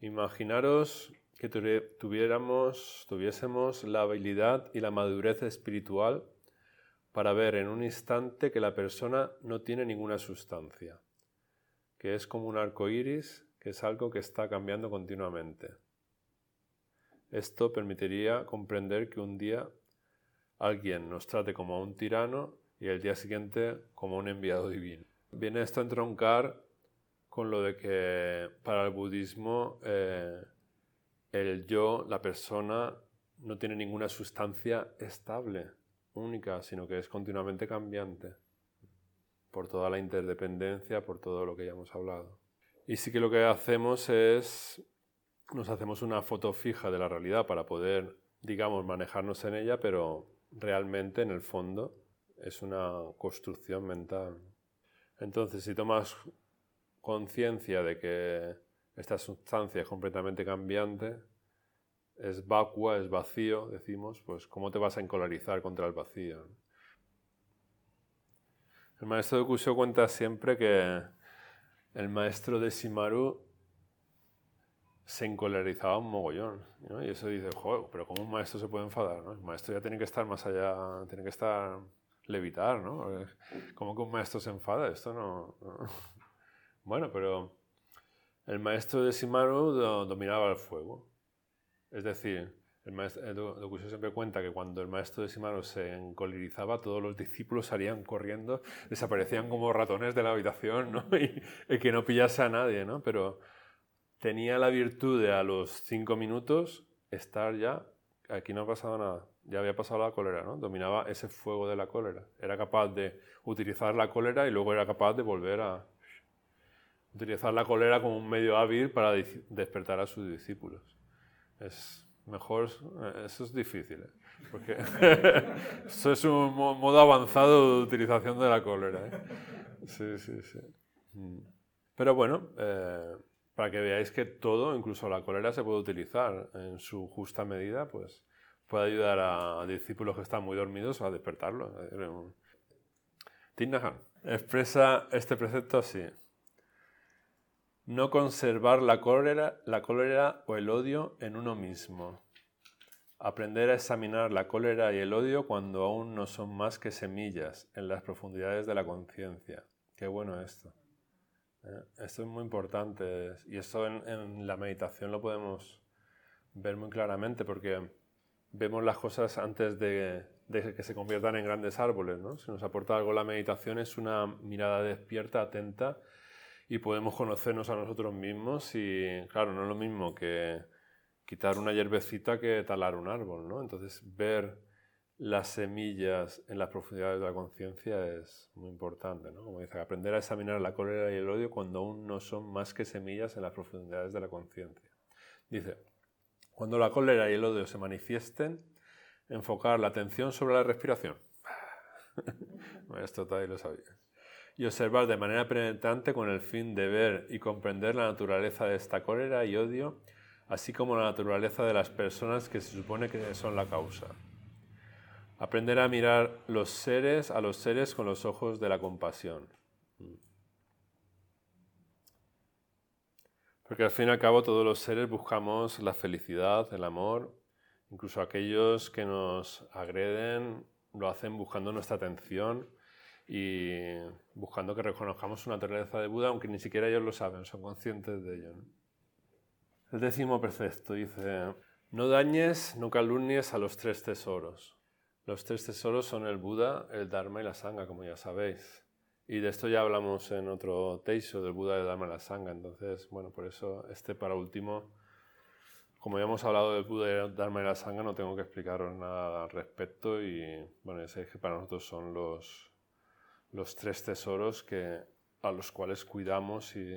Imaginaros que tuviéramos, tuviésemos la habilidad y la madurez espiritual para ver en un instante que la persona no tiene ninguna sustancia que es como un arco iris, que es algo que está cambiando continuamente. Esto permitiría comprender que un día alguien nos trate como a un tirano y el día siguiente como un enviado divino. Viene esto a entroncar con lo de que para el budismo eh, el yo, la persona, no tiene ninguna sustancia estable, única, sino que es continuamente cambiante por toda la interdependencia, por todo lo que ya hemos hablado. Y sí que lo que hacemos es, nos hacemos una foto fija de la realidad para poder, digamos, manejarnos en ella, pero realmente en el fondo es una construcción mental. Entonces, si tomas conciencia de que esta sustancia es completamente cambiante, es vacua, es vacío, decimos, pues ¿cómo te vas a encolarizar contra el vacío? El maestro de Kusho cuenta siempre que el maestro de Shimaru se encolarizaba un mogollón. Y eso dice, joder, pero ¿cómo un maestro se puede enfadar? El maestro ya tiene que estar más allá, tiene que estar levitar, ¿no? ¿Cómo que un maestro se enfada? Esto no... [laughs] Bueno, pero el maestro de Shimaru dominaba el fuego. Es decir, el maestro, siempre cuenta que cuando el maestro de Shimaru se encolirizaba, todos los discípulos salían corriendo, desaparecían como ratones de la habitación, ¿no? [laughs] Y, que no pillase a nadie, ¿no? Pero tenía la virtud de a los cinco minutos estar ya, aquí no ha pasado nada, ya había pasado la cólera, ¿no? Dominaba ese fuego de la cólera. Era capaz de utilizar la cólera y luego era capaz de volver a utilizar la cólera como un medio hábil para despertar a sus discípulos. Es mejor, eh, eso es difícil, ¿eh? porque [laughs] eso es un modo avanzado de utilización de la cólera. ¿eh? Sí, sí, sí. Mm. Pero bueno, para que veáis que todo, incluso la cólera, se puede utilizar en su justa medida, pues puede ayudar a discípulos que están muy dormidos a despertarlos. Tinnahan expresa este precepto así. No conservar la cólera, la cólera o el odio en uno mismo. Aprender a examinar la cólera y el odio cuando aún no son más que semillas en las profundidades de la conciencia. Qué bueno esto. ¿eh? Esto es muy importante y esto en, la meditación lo podemos ver muy claramente porque vemos las cosas antes de, de, que se conviertan en grandes árboles. ¿no? Si nos aporta algo la meditación es una mirada despierta, atenta y podemos conocernos a nosotros mismos y claro, no es lo mismo que quitar una hierbecita que talar un árbol, ¿no? Entonces ver las semillas en las profundidades de la conciencia es muy importante, ¿no? Como dice, aprender a examinar la cólera y el odio cuando aún no son más que semillas en las profundidades de la conciencia. Dice, cuando la cólera y el odio se manifiesten, enfocar la atención sobre la respiración. [laughs] Esto todavía lo sabía y observar de manera penetrante con el fin de ver y comprender la naturaleza de esta cólera y odio, así como la naturaleza de las personas que se supone que son la causa. Aprender a mirar los seres a los seres con los ojos de la compasión. Porque al fin y al cabo todos los seres buscamos la felicidad, el amor, incluso aquellos que nos agreden lo hacen buscando nuestra atención y buscando que reconozcamos una naturaleza de Buda, aunque ni siquiera ellos lo saben, son conscientes de ello. El décimo precepto dice, no dañes, no calumnies a los tres tesoros. Los tres tesoros son el Buda, el Dharma y la Sangha, como ya sabéis. Y de esto ya hablamos en otro teisho del Buda, el Dharma y la Sangha. Entonces, bueno, por eso este para último, como ya hemos hablado del Buda, el Dharma y la Sangha, no tengo que explicaros nada al respecto. Y bueno, ya sabéis que para nosotros son los, los tres tesoros que, a los cuales cuidamos y,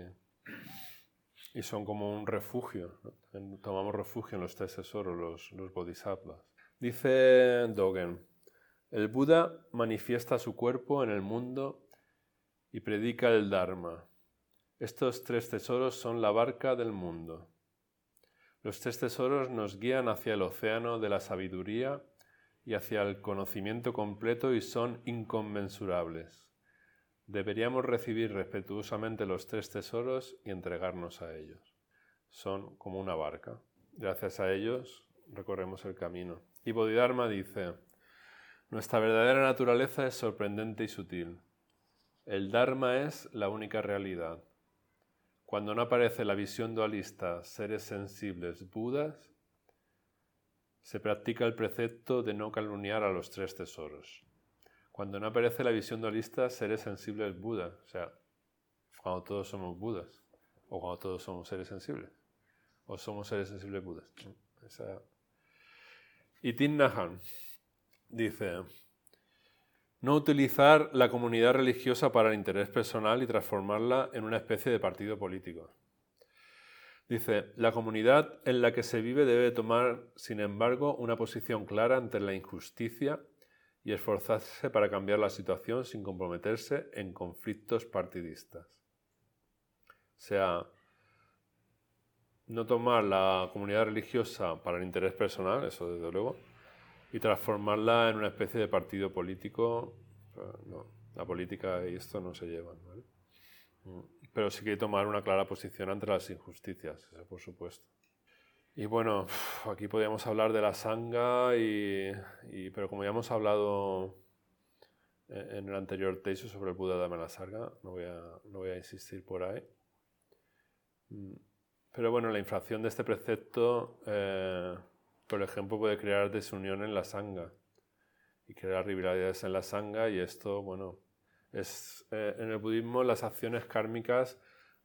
y son como un refugio. Tomamos refugio en los tres tesoros, los, los bodhisattvas. Dice Dogen, el Buda manifiesta su cuerpo en el mundo y predica el Dharma. Estos tres tesoros son la barca del mundo. Los tres tesoros nos guían hacia el océano de la sabiduría y hacia el conocimiento completo y son inconmensurables. Deberíamos recibir respetuosamente los tres tesoros y entregarnos a ellos. Son como una barca. Gracias a ellos recorremos el camino. Y Bodhidharma dice, nuestra verdadera naturaleza es sorprendente y sutil. El Dharma es la única realidad. Cuando no aparece la visión dualista, seres sensibles, budas, se practica el precepto de no calumniar a los tres tesoros. Cuando no aparece la visión dualista, seres sensibles, budas, o sea, cuando todos somos budas, o cuando todos somos seres sensibles, o somos seres sensibles budas. Y Tin Nahan dice, no utilizar la comunidad religiosa para el interés personal y transformarla en una especie de partido político. Dice, la comunidad en la que se vive debe tomar, sin embargo, una posición clara ante la injusticia y esforzarse para cambiar la situación sin comprometerse en conflictos partidistas. O sea, no tomar la comunidad religiosa para el interés personal, eso desde luego, y transformarla en una especie de partido político. No, la política y esto no se llevan. Mm, pero sí que tomar una clara posición ante las injusticias, eso por supuesto. Y bueno, aquí podríamos hablar de la sanga, y, pero como ya hemos hablado en el anterior texto sobre el Buda de la Sarga, no voy, a, no voy a insistir por ahí. Mm, pero bueno, la infracción de este precepto eh, por ejemplo, puede crear desunión en la sanga y crear rivalidades en la sanga y esto, bueno, es, eh, en el budismo las acciones kármicas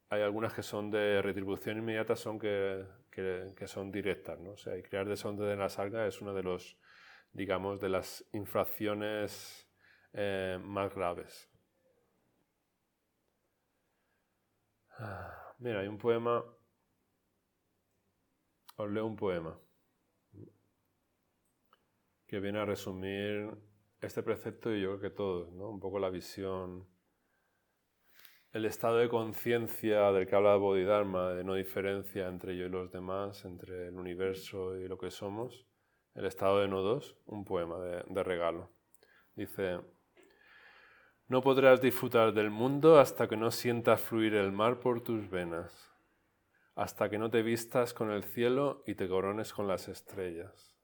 hay algunas que son de retribución inmediata, son que, que, son directas, ¿no? O sea, y crear desorden en la sanga es una de los, digamos, de las infracciones eh, más graves. Ah, mira, hay un poema, os leo un poema que viene a resumir este precepto y yo creo que todo, ¿no? un poco la visión, el estado de conciencia del que habla Bodhidharma, de no diferencia entre yo y los demás, entre el universo y lo que somos, el estado de no dos, un poema de, de regalo. Dice, no podrás disfrutar del mundo hasta que no sientas fluir el mar por tus venas, hasta que no te vistas con el cielo y te corones con las estrellas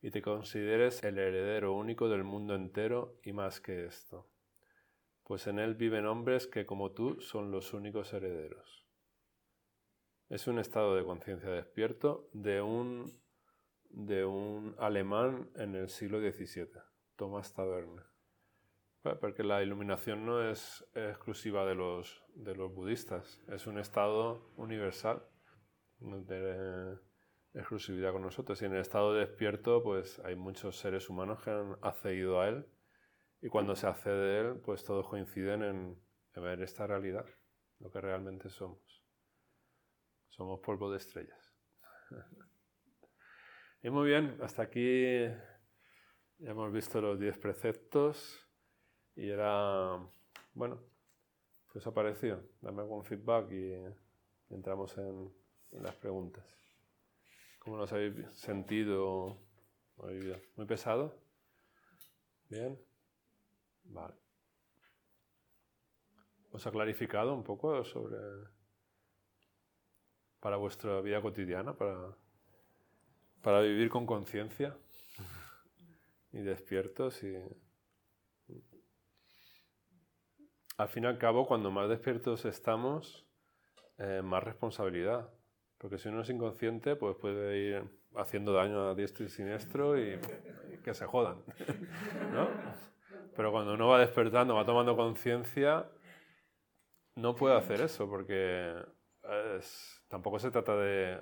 y te consideres el heredero único del mundo entero y más que esto, pues en él viven hombres que como tú son los únicos herederos. Es un estado de conciencia despierto de un, de un alemán en el siglo XVII, Thomas Taverne. Porque la iluminación no es exclusiva de los, de los budistas, es un estado universal exclusividad con nosotros. Y en el estado despierto, pues hay muchos seres humanos que han accedido a él. Y cuando se accede a él, pues todos coinciden en, ver esta realidad, lo que realmente somos. Somos polvo de estrellas. [laughs] y muy bien, hasta aquí ya hemos visto los 10 preceptos. Y era, bueno, ¿qué os ha parecido? Dame algún feedback y entramos en las preguntas. ¿Cómo los habéis sentido? ¿Muy pesado? ¿Bien? Vale. ¿Os ha clarificado un poco sobre... para vuestra vida cotidiana, para, para vivir con conciencia y despiertos y... Al fin y al cabo, cuando más despiertos estamos, eh, más responsabilidad. Porque si uno es inconsciente, pues puede ir haciendo daño a diestro y siniestro y, que se jodan. [laughs] ¿no? Pero cuando uno va despertando, va tomando conciencia, no puede hacer eso porque tampoco se trata de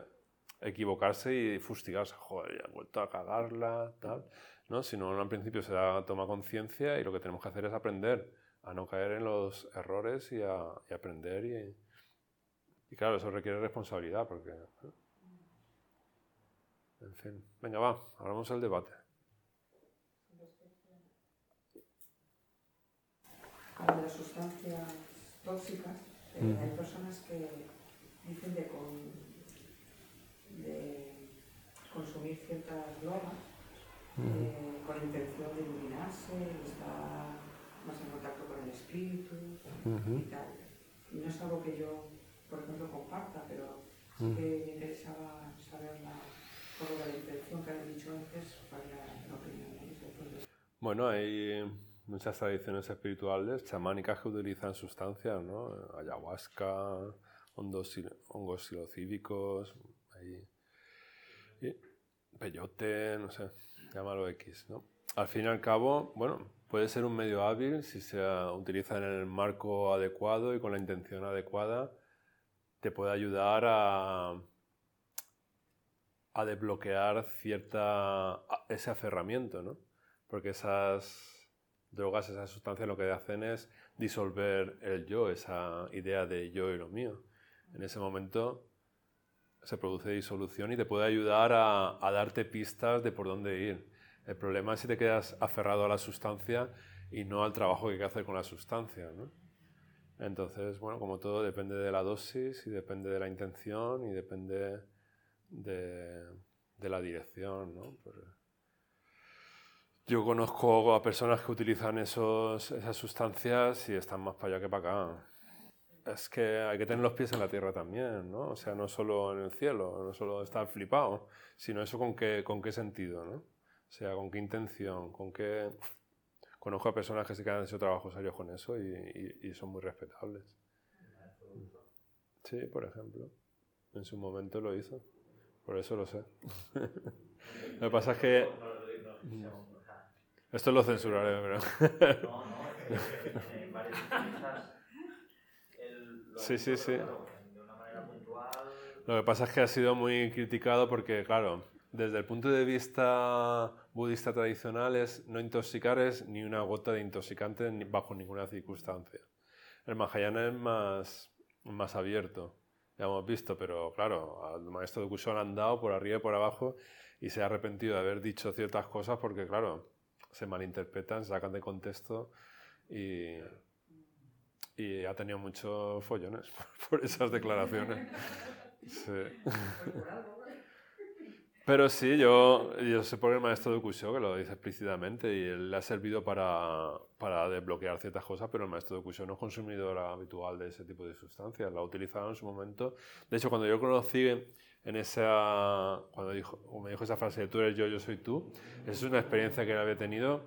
equivocarse y fustigarse, joder, ya he vuelto a cagarla, tal, ¿no? Sino al principio se da, toma conciencia y lo que tenemos que hacer es aprender a no caer en los errores y a y aprender y, y claro, eso requiere responsabilidad porque... En fin, venga, va, hablamos del debate. Con las sustancias tóxicas, eh, mm. hay personas que dicen de, de consumir ciertas drogas mm. eh, con intención de iluminarse, estar más en contacto con el espíritu y tal. Y no es algo que yo por ejemplo, comparta, pero sí mm. que me interesaba saber la, por la intención que habéis dicho antes para la, opinión de Bueno, hay muchas tradiciones espirituales chamánicas que utilizan sustancias, ¿no? Ayahuasca hongos, hongos silocíbicos, ahí, y peyote, no sé, llámalo X, ¿no? Al fin y al cabo, bueno, puede ser un medio hábil si se utiliza en el marco adecuado y con la intención adecuada, te puede ayudar a, a desbloquear cierta, ese aferramiento, ¿no? Porque esas drogas, esas sustancias lo que hacen es disolver el yo, esa idea de yo y lo mío. En ese momento se produce disolución y te puede ayudar a, darte pistas de por dónde ir. El problema es si te quedas aferrado a la sustancia y no al trabajo que hay que hacer con la sustancia. ¿no? Entonces, bueno, como todo depende de la dosis y depende de la intención y depende de, de la dirección. ¿no? Yo conozco a personas que utilizan esos, esas sustancias y están más para allá que para acá. Es que hay que tener los pies en la tierra también, ¿no? O sea, no solo en el cielo, no solo estar flipado, sino eso con qué, con qué sentido, ¿no? O sea, con qué intención, con qué... Conozco a personas que se quedan en su trabajo serio con eso y, y, son muy respetables. Sí, por ejemplo. En su momento lo hizo. Por eso lo sé. [laughs] lo que pasa es que... Esto lo censuraré, pero... no, no, en [laughs] varias Sí, sí, sí. Lo que pasa es que ha sido muy criticado porque, claro, desde el punto de vista budista tradicional es no intoxicar es ni una gota de intoxicante bajo ninguna circunstancia. El Mahayana es más, más abierto, ya hemos visto, pero claro, al maestro de Kusho le han dado por arriba y por abajo y se ha arrepentido de haber dicho ciertas cosas porque, claro, se malinterpretan, se sacan de contexto y, y ha tenido muchos follones [laughs] por esas declaraciones. [laughs] Pero sí, yo, yo sé por el maestro de Kusho que lo dice explícitamente y él le ha servido para, para desbloquear ciertas cosas, pero el maestro de Kusho no es consumidor habitual de ese tipo de sustancias, la ha utilizado en su momento. De hecho, cuando yo conocí en esa, cuando dijo, me dijo esa frase de tú eres yo, yo soy tú, esa es una experiencia que él había tenido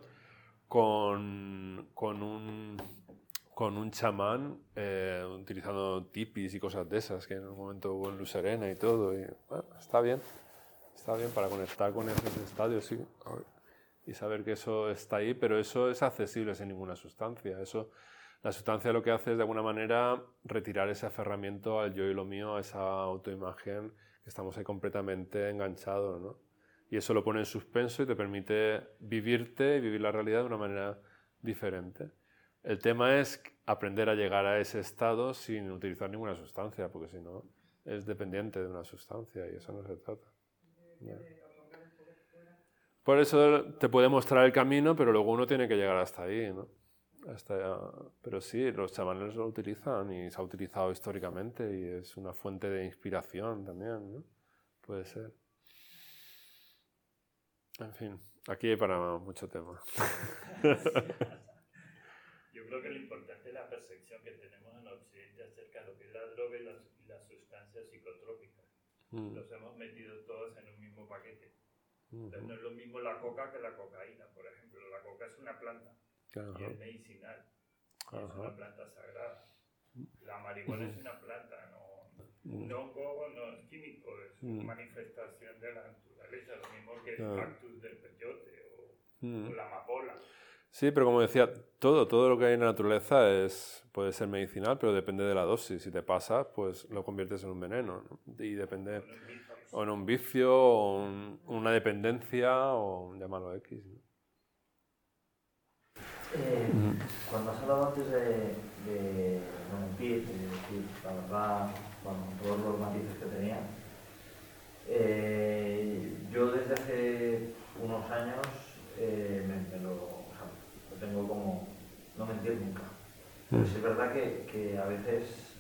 con, con un con un chamán eh, utilizando tipis y cosas de esas, que en un momento hubo en Luz Serena y todo. Y, bueno, está bien, está bien para conectar con esos estadios sí, y saber que eso está ahí, pero eso es accesible sin ninguna sustancia. Eso, la sustancia lo que hace es de alguna manera retirar ese aferramiento al yo y lo mío, a esa autoimagen que estamos ahí completamente enganchados. ¿no? Y eso lo pone en suspenso y te permite vivirte y vivir la realidad de una manera diferente. El tema es aprender a llegar a ese estado sin utilizar ninguna sustancia, porque si no es dependiente de una sustancia y eso no se trata. Por eso te puede mostrar el camino, pero luego uno tiene que llegar hasta ahí. ¿no? Hasta, pero sí, los chamanes lo utilizan y se ha utilizado históricamente y es una fuente de inspiración también. ¿no? Puede ser. En fin, aquí hay para mucho tema. [laughs] creo que lo importante es la percepción que tenemos en Occidente acerca de lo que es la droga y las, sustancias psicotrópicas. Mm. Los hemos metido todos en un paquete. no es lo mismo la coca que la cocaína, por ejemplo. La coca es una planta y es medicinal. es una planta sagrada. La marihuana es una planta, no, hongo no es químico, es una manifestación de la naturaleza, lo mismo que el cactus del peyote o la amapola. Sí, pero como decía, todo, todo lo que hay en la naturaleza es, puede ser medicinal, pero depende de la dosis. Si te pasa, pues lo conviertes en un veneno. Y depende, o en un vicio, o una dependencia, o llámalo X. Eh, cuando has hablado antes de, de mentir, de decir la verdad, bueno, todos los matices que tenía, eh, yo desde hace unos años eh, me lo tengo como no mentir nunca. Pero es verdad que, que a veces,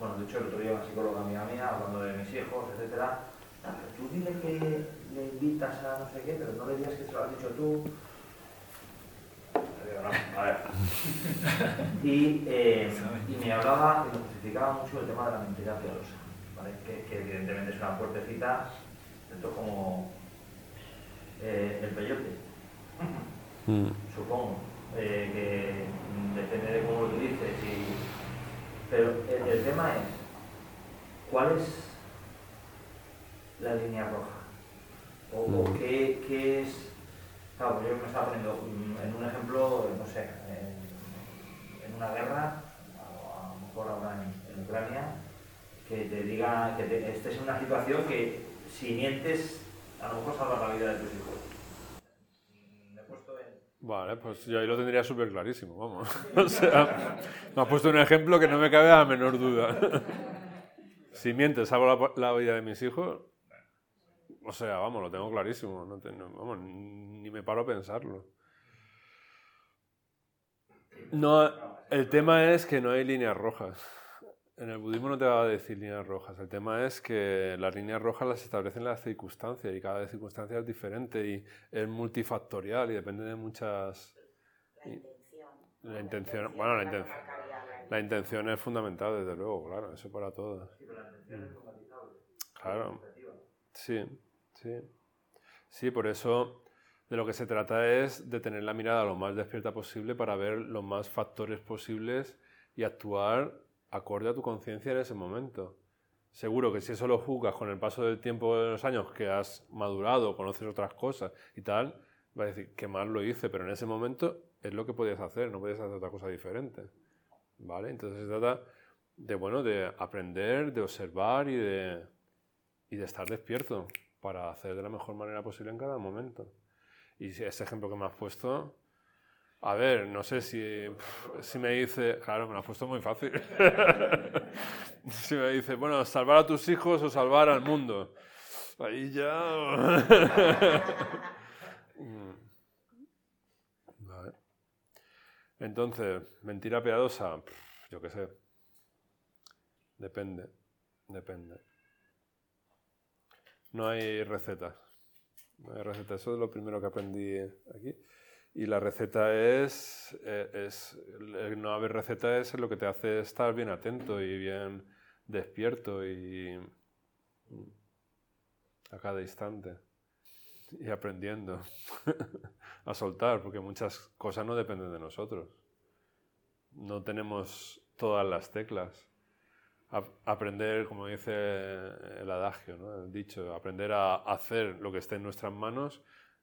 bueno, de hecho el otro día una psicóloga amiga mía, hablando de mis hijos, etcétera, ah, tú dile que le invitas a no sé qué, pero no le digas que se lo has dicho tú. a ver. [laughs] y, eh, y me hablaba y me justificaba mucho el tema de la mentira piadosa, ¿vale? que, que, evidentemente es una puertecita, esto como eh, el peyote. Mm. supongo, eh, que depende de cómo lo utilices y, Pero el, tema es, ¿cuál es la línea roja? ¿O, mm. qué, es...? Claro, pues yo me estaba poniendo en un ejemplo, no sé, en, una guerra, a, lo mejor ahora en, Ucrania, que te diga que estés en una situación que si mientes, a lo mejor salvas la vida de tus hijos. Vale, pues yo ahí lo tendría súper clarísimo, vamos. [laughs] O sea, me has puesto un ejemplo que no me cabe a la menor duda. Si mientes, salvo la, vida de mis hijos, o sea, vamos, lo tengo clarísimo. No, vamos, ni me paro a pensarlo. No, el tema es que no hay líneas rojas. En el budismo no te va a decir líneas rojas. El tema es que las líneas rojas las establecen las circunstancias y cada circunstancia es diferente y es multifactorial y depende de muchas. La intención. bueno, la intención. La intención es fundamental, desde luego, claro, eso para todos. Claro. Sí, sí. Sí, por eso de lo que se trata es de tener la mirada lo más despierta posible para ver los más factores posibles y actuar acorde a tu conciencia en ese momento. Seguro que si eso lo juzgas con el paso del tiempo de los años que has madurado, conoces otras cosas y tal, vas a decir, que mal lo hice, pero en ese momento es lo que podías hacer, no podías hacer otra cosa diferente. ¿Vale? Entonces se trata de, bueno, de aprender, de observar y de, y de estar despierto para hacer de la mejor manera posible en cada momento. Y ese ejemplo que me has puesto, a ver, no sé si, si me dice, claro, me lo has puesto muy fácil. [laughs] si me dice, bueno, salvar a tus hijos o salvar al mundo. Ahí ya. [laughs] Mm. vale. Entonces, mentira piadosa, yo qué sé. Depende, depende. No hay recetas. No hay recetas. Eso es lo primero que aprendí aquí. Y la receta es, eh, no haber receta es lo que te hace estar bien atento y bien despierto y a cada instante y aprendiendo [laughs] a soltar, porque muchas cosas no dependen de nosotros. No tenemos todas las teclas. aprender, como dice el adagio, ¿no? el dicho, aprender a hacer lo que esté en nuestras manos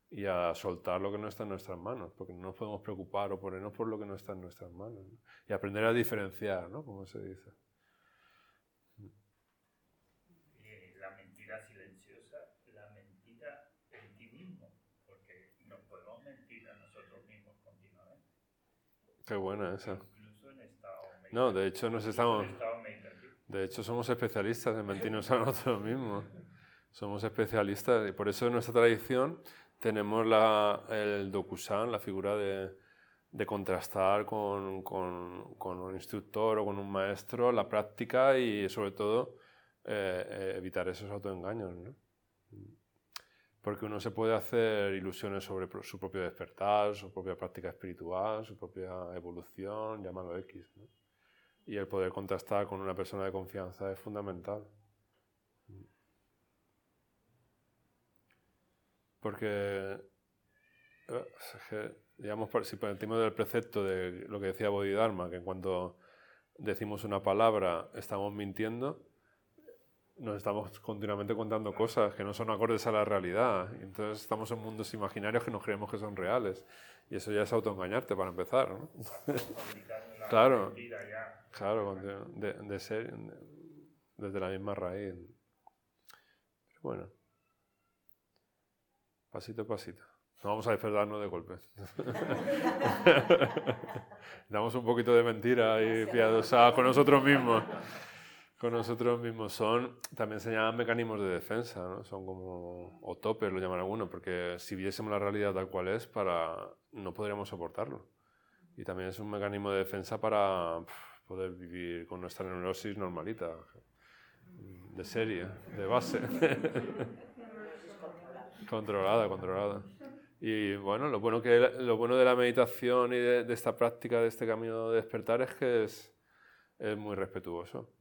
y a soltar lo que no está en nuestras manos, porque no nos podemos preocupar o ponernos por lo que no está en nuestras manos. Y aprender a diferenciar, ¿no? Como se dice. La mentira silenciosa, la mentira en ti mismo, porque nos podemos mentir a nosotros mismos continuamente. Qué buena esa. Incluso en estado No, de hecho nos estamos... De hecho somos especialistas en mentirnos a nosotros mismos. Somos especialistas y por eso en nuestra tradición tenemos la, el dokusan, la figura de, de contrastar con, con, con, un instructor o con un maestro la práctica y sobre todo eh, eh, evitar esos autoengaños. ¿no? Porque uno se puede hacer ilusiones sobre su propio despertar, su propia práctica espiritual, su propia evolución, llámalo X. ¿no? Y el poder contrastar con una persona de confianza es fundamental. Porque, eh, digamos, si partimos del precepto de lo que decía Bodhidharma, que cuando decimos una palabra estamos mintiendo, nos estamos continuamente contando cosas que no son acordes a la realidad. Entonces estamos en mundos imaginarios que nos creemos que son reales. Y eso ya es autoengañarte para empezar. ¿no? [laughs] claro, claro de, de, ser desde la misma raíz. Pero bueno pasito a pasito. No vamos a despertarnos de golpe. [laughs] Damos un poquito de mentira y piadosa con nosotros mismos. Con nosotros mismos. Son, también se llaman mecanismos de defensa, ¿no? Son como, o topes lo llaman algunos, porque si viésemos la realidad tal cual es, para, no podríamos soportarlo. Y también es un mecanismo de defensa para poder vivir con nuestra neurosis normalita, de serie, de base. [laughs] Controlada, controlada. Y bueno, lo bueno, que, lo bueno de la meditación y de, esta práctica, de este camino de despertar, es que es, es, muy respetuoso.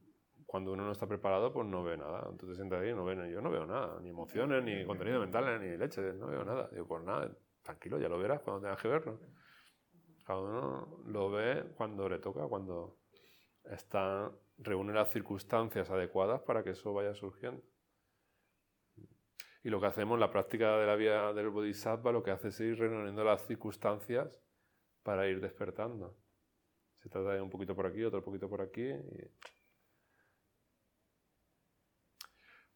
Cuando uno no está preparado, pues no ve nada. Entonces te sientas ahí y no ve, yo no veo nada, ni emociones, ni contenido mental, ni leche, no veo nada. Digo, pues nada, tranquilo, ya lo verás cuando tengas que verlo. Cada uno lo ve cuando le toca, cuando está, reúne las circunstancias adecuadas para que eso vaya surgiendo. Y lo que hacemos, la práctica de la vía del Bodhisattva, lo que hace es ir reuniendo las circunstancias para ir despertando. Se trata de un poquito por aquí, otro poquito por aquí.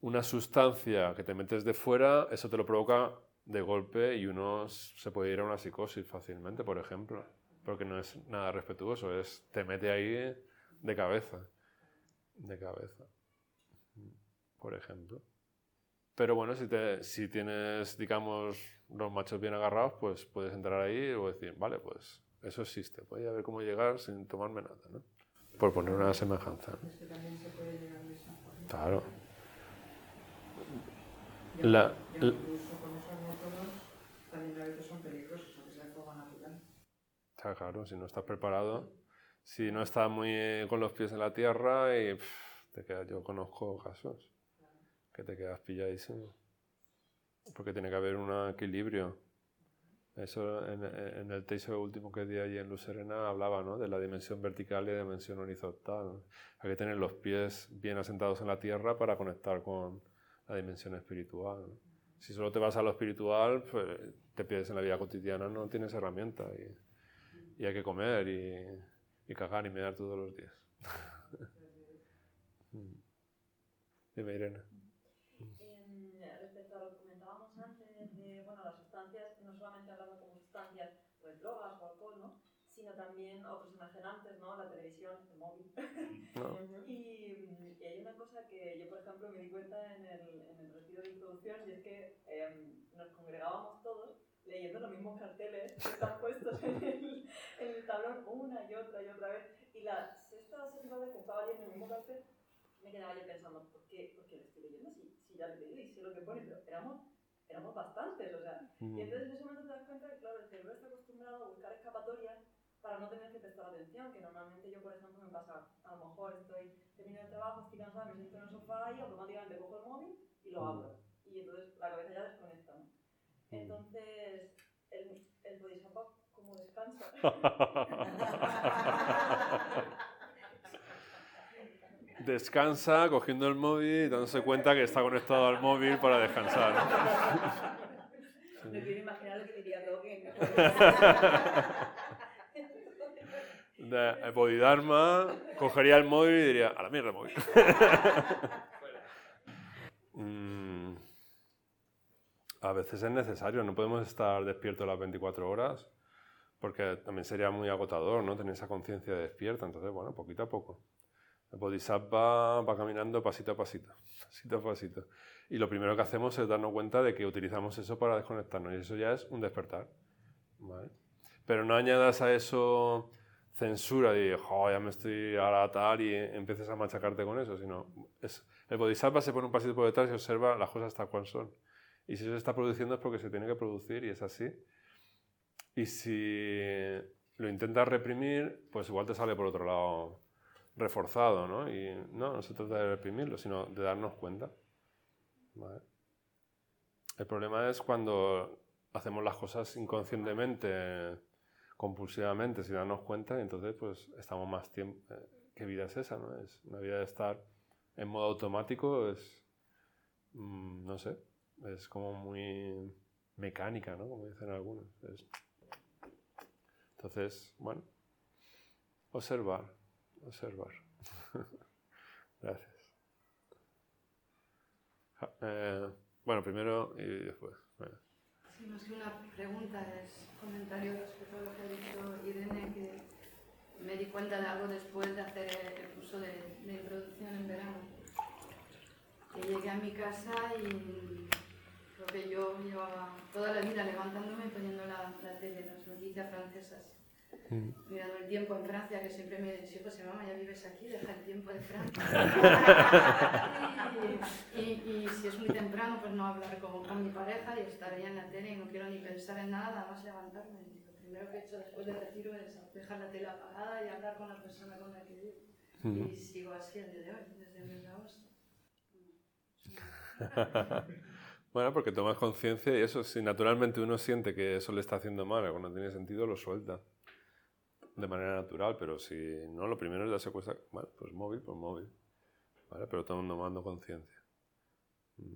Una sustancia que te metes de fuera, eso te lo provoca de golpe y uno se puede ir a una psicosis fácilmente, por ejemplo, porque no es nada respetuoso, es te mete ahí de cabeza, de cabeza, por ejemplo. Pero bueno, si, te, si tienes, digamos, los machos bien agarrados, pues puedes entrar ahí o decir, vale, pues eso existe, voy a ver cómo llegar sin tomarme nada, ¿no? Por poner una semejanza. Es que también se puede llegar de esa forma. Claro. La- y incluso con esos métodos también a veces son peligrosos, aunque sea forma natural. Está claro, si no estás preparado, si no estás muy eh, con los pies en la tierra y pff, te quedas, yo conozco casos que te quedas pilladísimo. Porque tiene que haber un equilibrio. Eso en, en el texto último que di allí en Luz Serena hablaba ¿no? de la dimensión vertical y la dimensión horizontal. Hay que tener los pies bien asentados en la tierra para conectar con la dimensión espiritual. Si solo te vas a lo espiritual, pues te pierdes en la vida cotidiana, no tienes herramientas. Y, y hay que comer y, y cagar y mear todos los días. [laughs] Mm. Dime, Irene. En- respecto a lo que comentábamos antes de bueno, las sustancias, no solamente hablando como sustancias, pues drogas o alcohol, sino también otros enajenantes, ¿no? la televisión, el móvil. [laughs] No. y, y hay una cosa que yo, por ejemplo, me di cuenta en el, en el retiro de introducción y es que em, nos congregábamos todos leyendo los mismos carteles que están puestos en el, en el tablón una y otra y otra vez. Y la sexta o séptima vez que estaba leyendo el mismo cartel, me quedaba yo pensando, ¿por qué, por qué lo estoy leyendo? Si, si ya lo he leído y sé lo que pone, pero éramos, éramos bastantes, o sea. Mm. Y entonces en ese momento te das cuenta que, claro, el cerebro está acostumbrado a buscar escapatorias para no tener que prestar atención, que normalmente yo, por ejemplo, me pasa, a lo mejor estoy, termino el trabajo, estoy cansada, me siento en el sofá y automáticamente cojo el móvil y lo abro. Y entonces la cabeza ya desconecta, ¿no? Entonces, el, el bodhisattva, ¿cómo descansa? [laughs] Descansa cogiendo el móvil y dándose cuenta que está conectado al móvil para descansar. Me quiero imaginar lo que diría Dogen. [laughs] De, Bodhidharma cogería el móvil y diría, a la mierda móvil. [laughs] Mm, a veces es necesario, no podemos estar despiertos las 24 horas porque también sería muy agotador, ¿no? Tener esa conciencia despierta. Entonces, bueno, poquito a poco. El Bodhisattva va caminando pasito a pasito, pasito a pasito. Y lo primero que hacemos es darnos cuenta de que utilizamos eso para desconectarnos. Y eso ya es un despertar. ¿vale? Pero no añadas a eso censura y "Jo, ya me estoy ahora tal y empieces a machacarte con eso, sino es, el Bodhisattva se pone un pasito por detrás y observa las cosas tal cual son. Y si eso se está produciendo es porque se tiene que producir y es así. Y si lo intentas reprimir, pues igual te sale por otro lado reforzado, ¿no? Y no, no se trata de reprimirlo, sino de darnos cuenta. ¿vale? El problema es cuando hacemos las cosas inconscientemente, compulsivamente, sin darnos cuenta, y entonces pues estamos más tiempo... eh, ¿Qué vida es esa, no? Es una vida de estar en modo automático, es... mm, no sé, es como muy mecánica, ¿no? Como dicen algunos. Es- Entonces, bueno, observar, observar. [laughs] Gracias. Eh, bueno, primero y después. Más que una pregunta, es comentario respecto a lo que ha dicho Irene, que me di cuenta de algo después de hacer el curso de, de introducción en verano. Que llegué a mi casa y creo que yo llevaba toda la vida levantándome y poniendo la, la tele, las noticias francesas. Mirando el tiempo en Francia, que siempre me decía, pues mamá, ya vives aquí, deja el tiempo de Francia. [laughs] y, y- y si es muy temprano, pues no hablar con, con mi pareja y estar ahí en la tele y no quiero ni pensar en nada, nada más levantarme. Lo primero que he hecho después del retiro es dejar la tele apagada y hablar con la persona con la que vivo. Y sigo así el día de hoy, desde el mes de agosto. [laughs] Bueno, porque tomas conciencia y eso, si naturalmente uno siente que eso le está haciendo mal, algo no tiene sentido, lo suelta. De manera natural, pero si no, lo primero es darse cuenta, bueno, pues móvil, pues móvil, ¿vale? Pero tomando conciencia. Mm.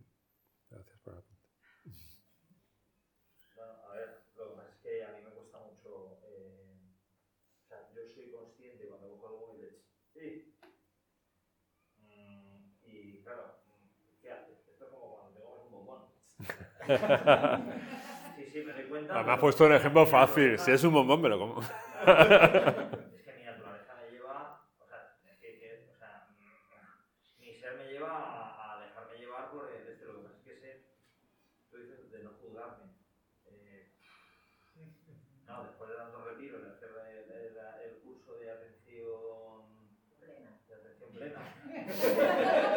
Gracias por la pregunta. Bueno, a ver, lo que pasa es que a mí me cuesta mucho, eh, o sea, yo soy consciente cuando cojo el móvil de, sí, mm, y claro, ¿qué haces? Esto es como cuando te comes un bombón. [laughs] sí, sí, me doy cuenta. Me has puesto un ejemplo fácil, si es un bombón me lo como. [laughs] Es que mi naturaleza me lleva, o sea, que, que, o sea mm, mi ser me lleva a, a dejarme llevar por el este. Lo que pasa es que sé, tú dices, de no juzgarme. Eh, [laughs] no, después de tantos retiros, de hacer el, el- el curso de atención Plena. de atención plena. [laughs]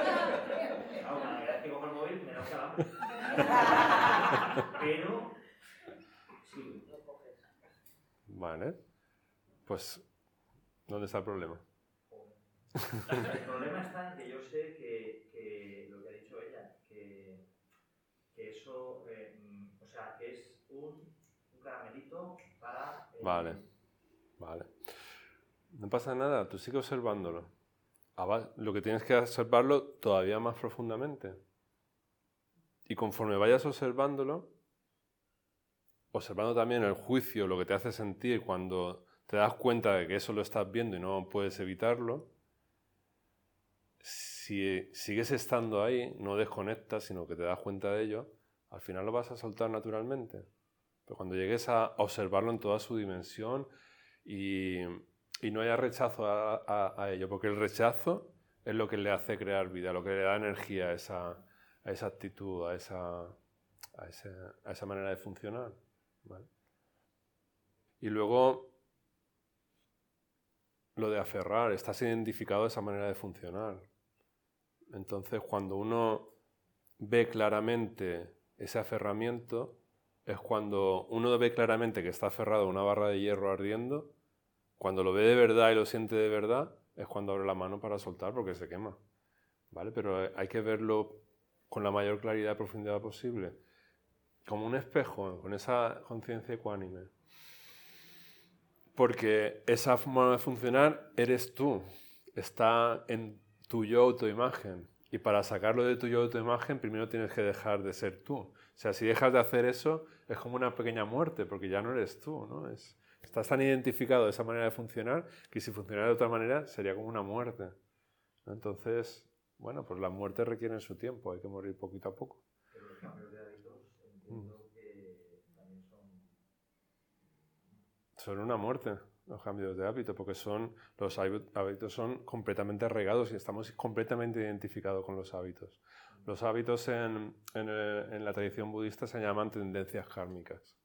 Claro, vez que cojo el móvil me da calambre. Pero, sí, Lo coges. Vale. Pues, ¿dónde está el problema? El problema está en que yo sé que, que lo que ha dicho ella, que, que eso, eh, o sea, que es un, un caramelito para... eh, Vale. Vale. No pasa nada, tú sigue observándolo. Ava- Lo que tienes que observarlo todavía más profundamente. Y conforme vayas observándolo, observando también el juicio, lo que te hace sentir cuando te das cuenta de que eso lo estás viendo y no puedes evitarlo, si sigues estando ahí, no desconectas, sino que te das cuenta de ello, al final lo vas a soltar naturalmente. Pero cuando llegues a observarlo en toda su dimensión y, y no haya rechazo a, ello, porque el rechazo es lo que le hace crear vida, lo que le da energía a esa, esa actitud, a esa, a ese- a esa manera de funcionar. Y luego lo de aferrar, estás identificado a esa manera de funcionar. Entonces, cuando uno ve claramente ese aferramiento, es cuando uno ve claramente que está aferrado a una barra de hierro ardiendo, cuando lo ve de verdad y lo siente de verdad, es cuando abre la mano para soltar porque se quema. ¿Vale? Pero hay que verlo con la mayor claridad y profundidad posible. Como un espejo, con esa conciencia ecuánime. Porque esa forma de funcionar eres tú. Está en tu yo autoimagen. Y para sacarlo de tu yo autoimagen, primero tienes que dejar de ser tú. O sea, si dejas de hacer eso, es como una pequeña muerte, porque ya no eres tú, ¿no? Es, estás tan identificado de esa manera de funcionar que si funcionara de otra manera sería como una muerte. Entonces, bueno, pues las muertes requieren su tiempo, hay que morir poquito a poco los cambios de hábitos entiendo que también son... Son una muerte los cambios de hábito, porque son, los hábit- hábitos son completamente arraigados y estamos completamente identificados con los hábitos. Los hábitos en, el- en la tradición budista se llaman tendencias kármicas.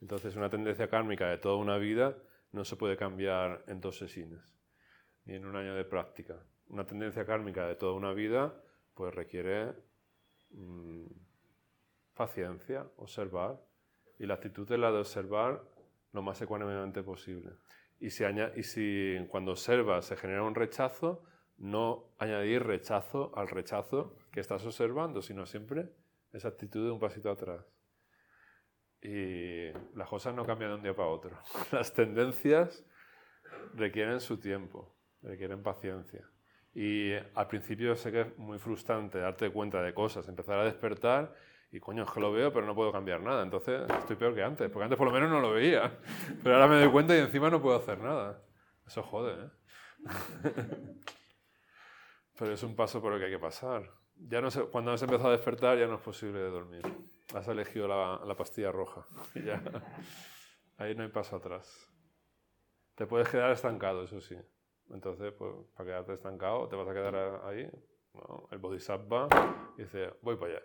Entonces, una tendencia kármica de toda una vida no se puede cambiar en dos sesiones, ni en un año de práctica. Una tendencia kármica de toda una vida, pues requiere mm, paciencia, observar, y la actitud es la de observar lo más ecuánimemente posible. Y si, y si cuando observas se genera un rechazo, no añadir rechazo al rechazo que estás observando, sino siempre esa actitud de un pasito atrás. Y las cosas no cambian de un día para otro. [laughs] Las tendencias requieren su tiempo, requieren paciencia. Y al principio sé que es muy frustrante darte cuenta de cosas, empezar a despertar y coño, es que lo veo, pero no puedo cambiar nada. Entonces estoy peor que antes, porque antes por lo menos no lo veía. [laughs] Pero ahora me doy cuenta y encima no puedo hacer nada. Eso jode, ¿eh? [laughs] Pero es un paso por el que hay que pasar. Ya no sé, cuando has empezado a despertar ya no es posible dormir. Has elegido la, la pastilla roja. [laughs] Ya. Ahí no hay paso atrás. Te puedes quedar estancado, eso sí. Entonces, pues, para quedarte estancado, te vas a quedar ahí. ¿no? El bodhisattva dice, voy para allá.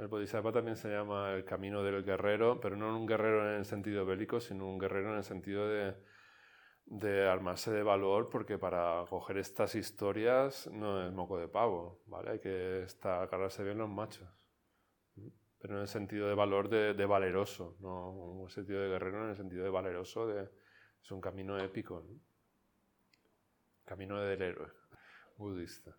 El bodhisattva también se llama el camino del guerrero, pero no un guerrero en el sentido bélico, sino un guerrero en el sentido de, armarse de valor, porque para coger estas historias no es moco de pavo, ¿vale? Hay que estar, agarrarse bien los machos. Pero en el sentido de valor de, valeroso, no en sentido de guerrero, en el sentido de valeroso, es un camino épico, ¿no? Camino del héroe budista.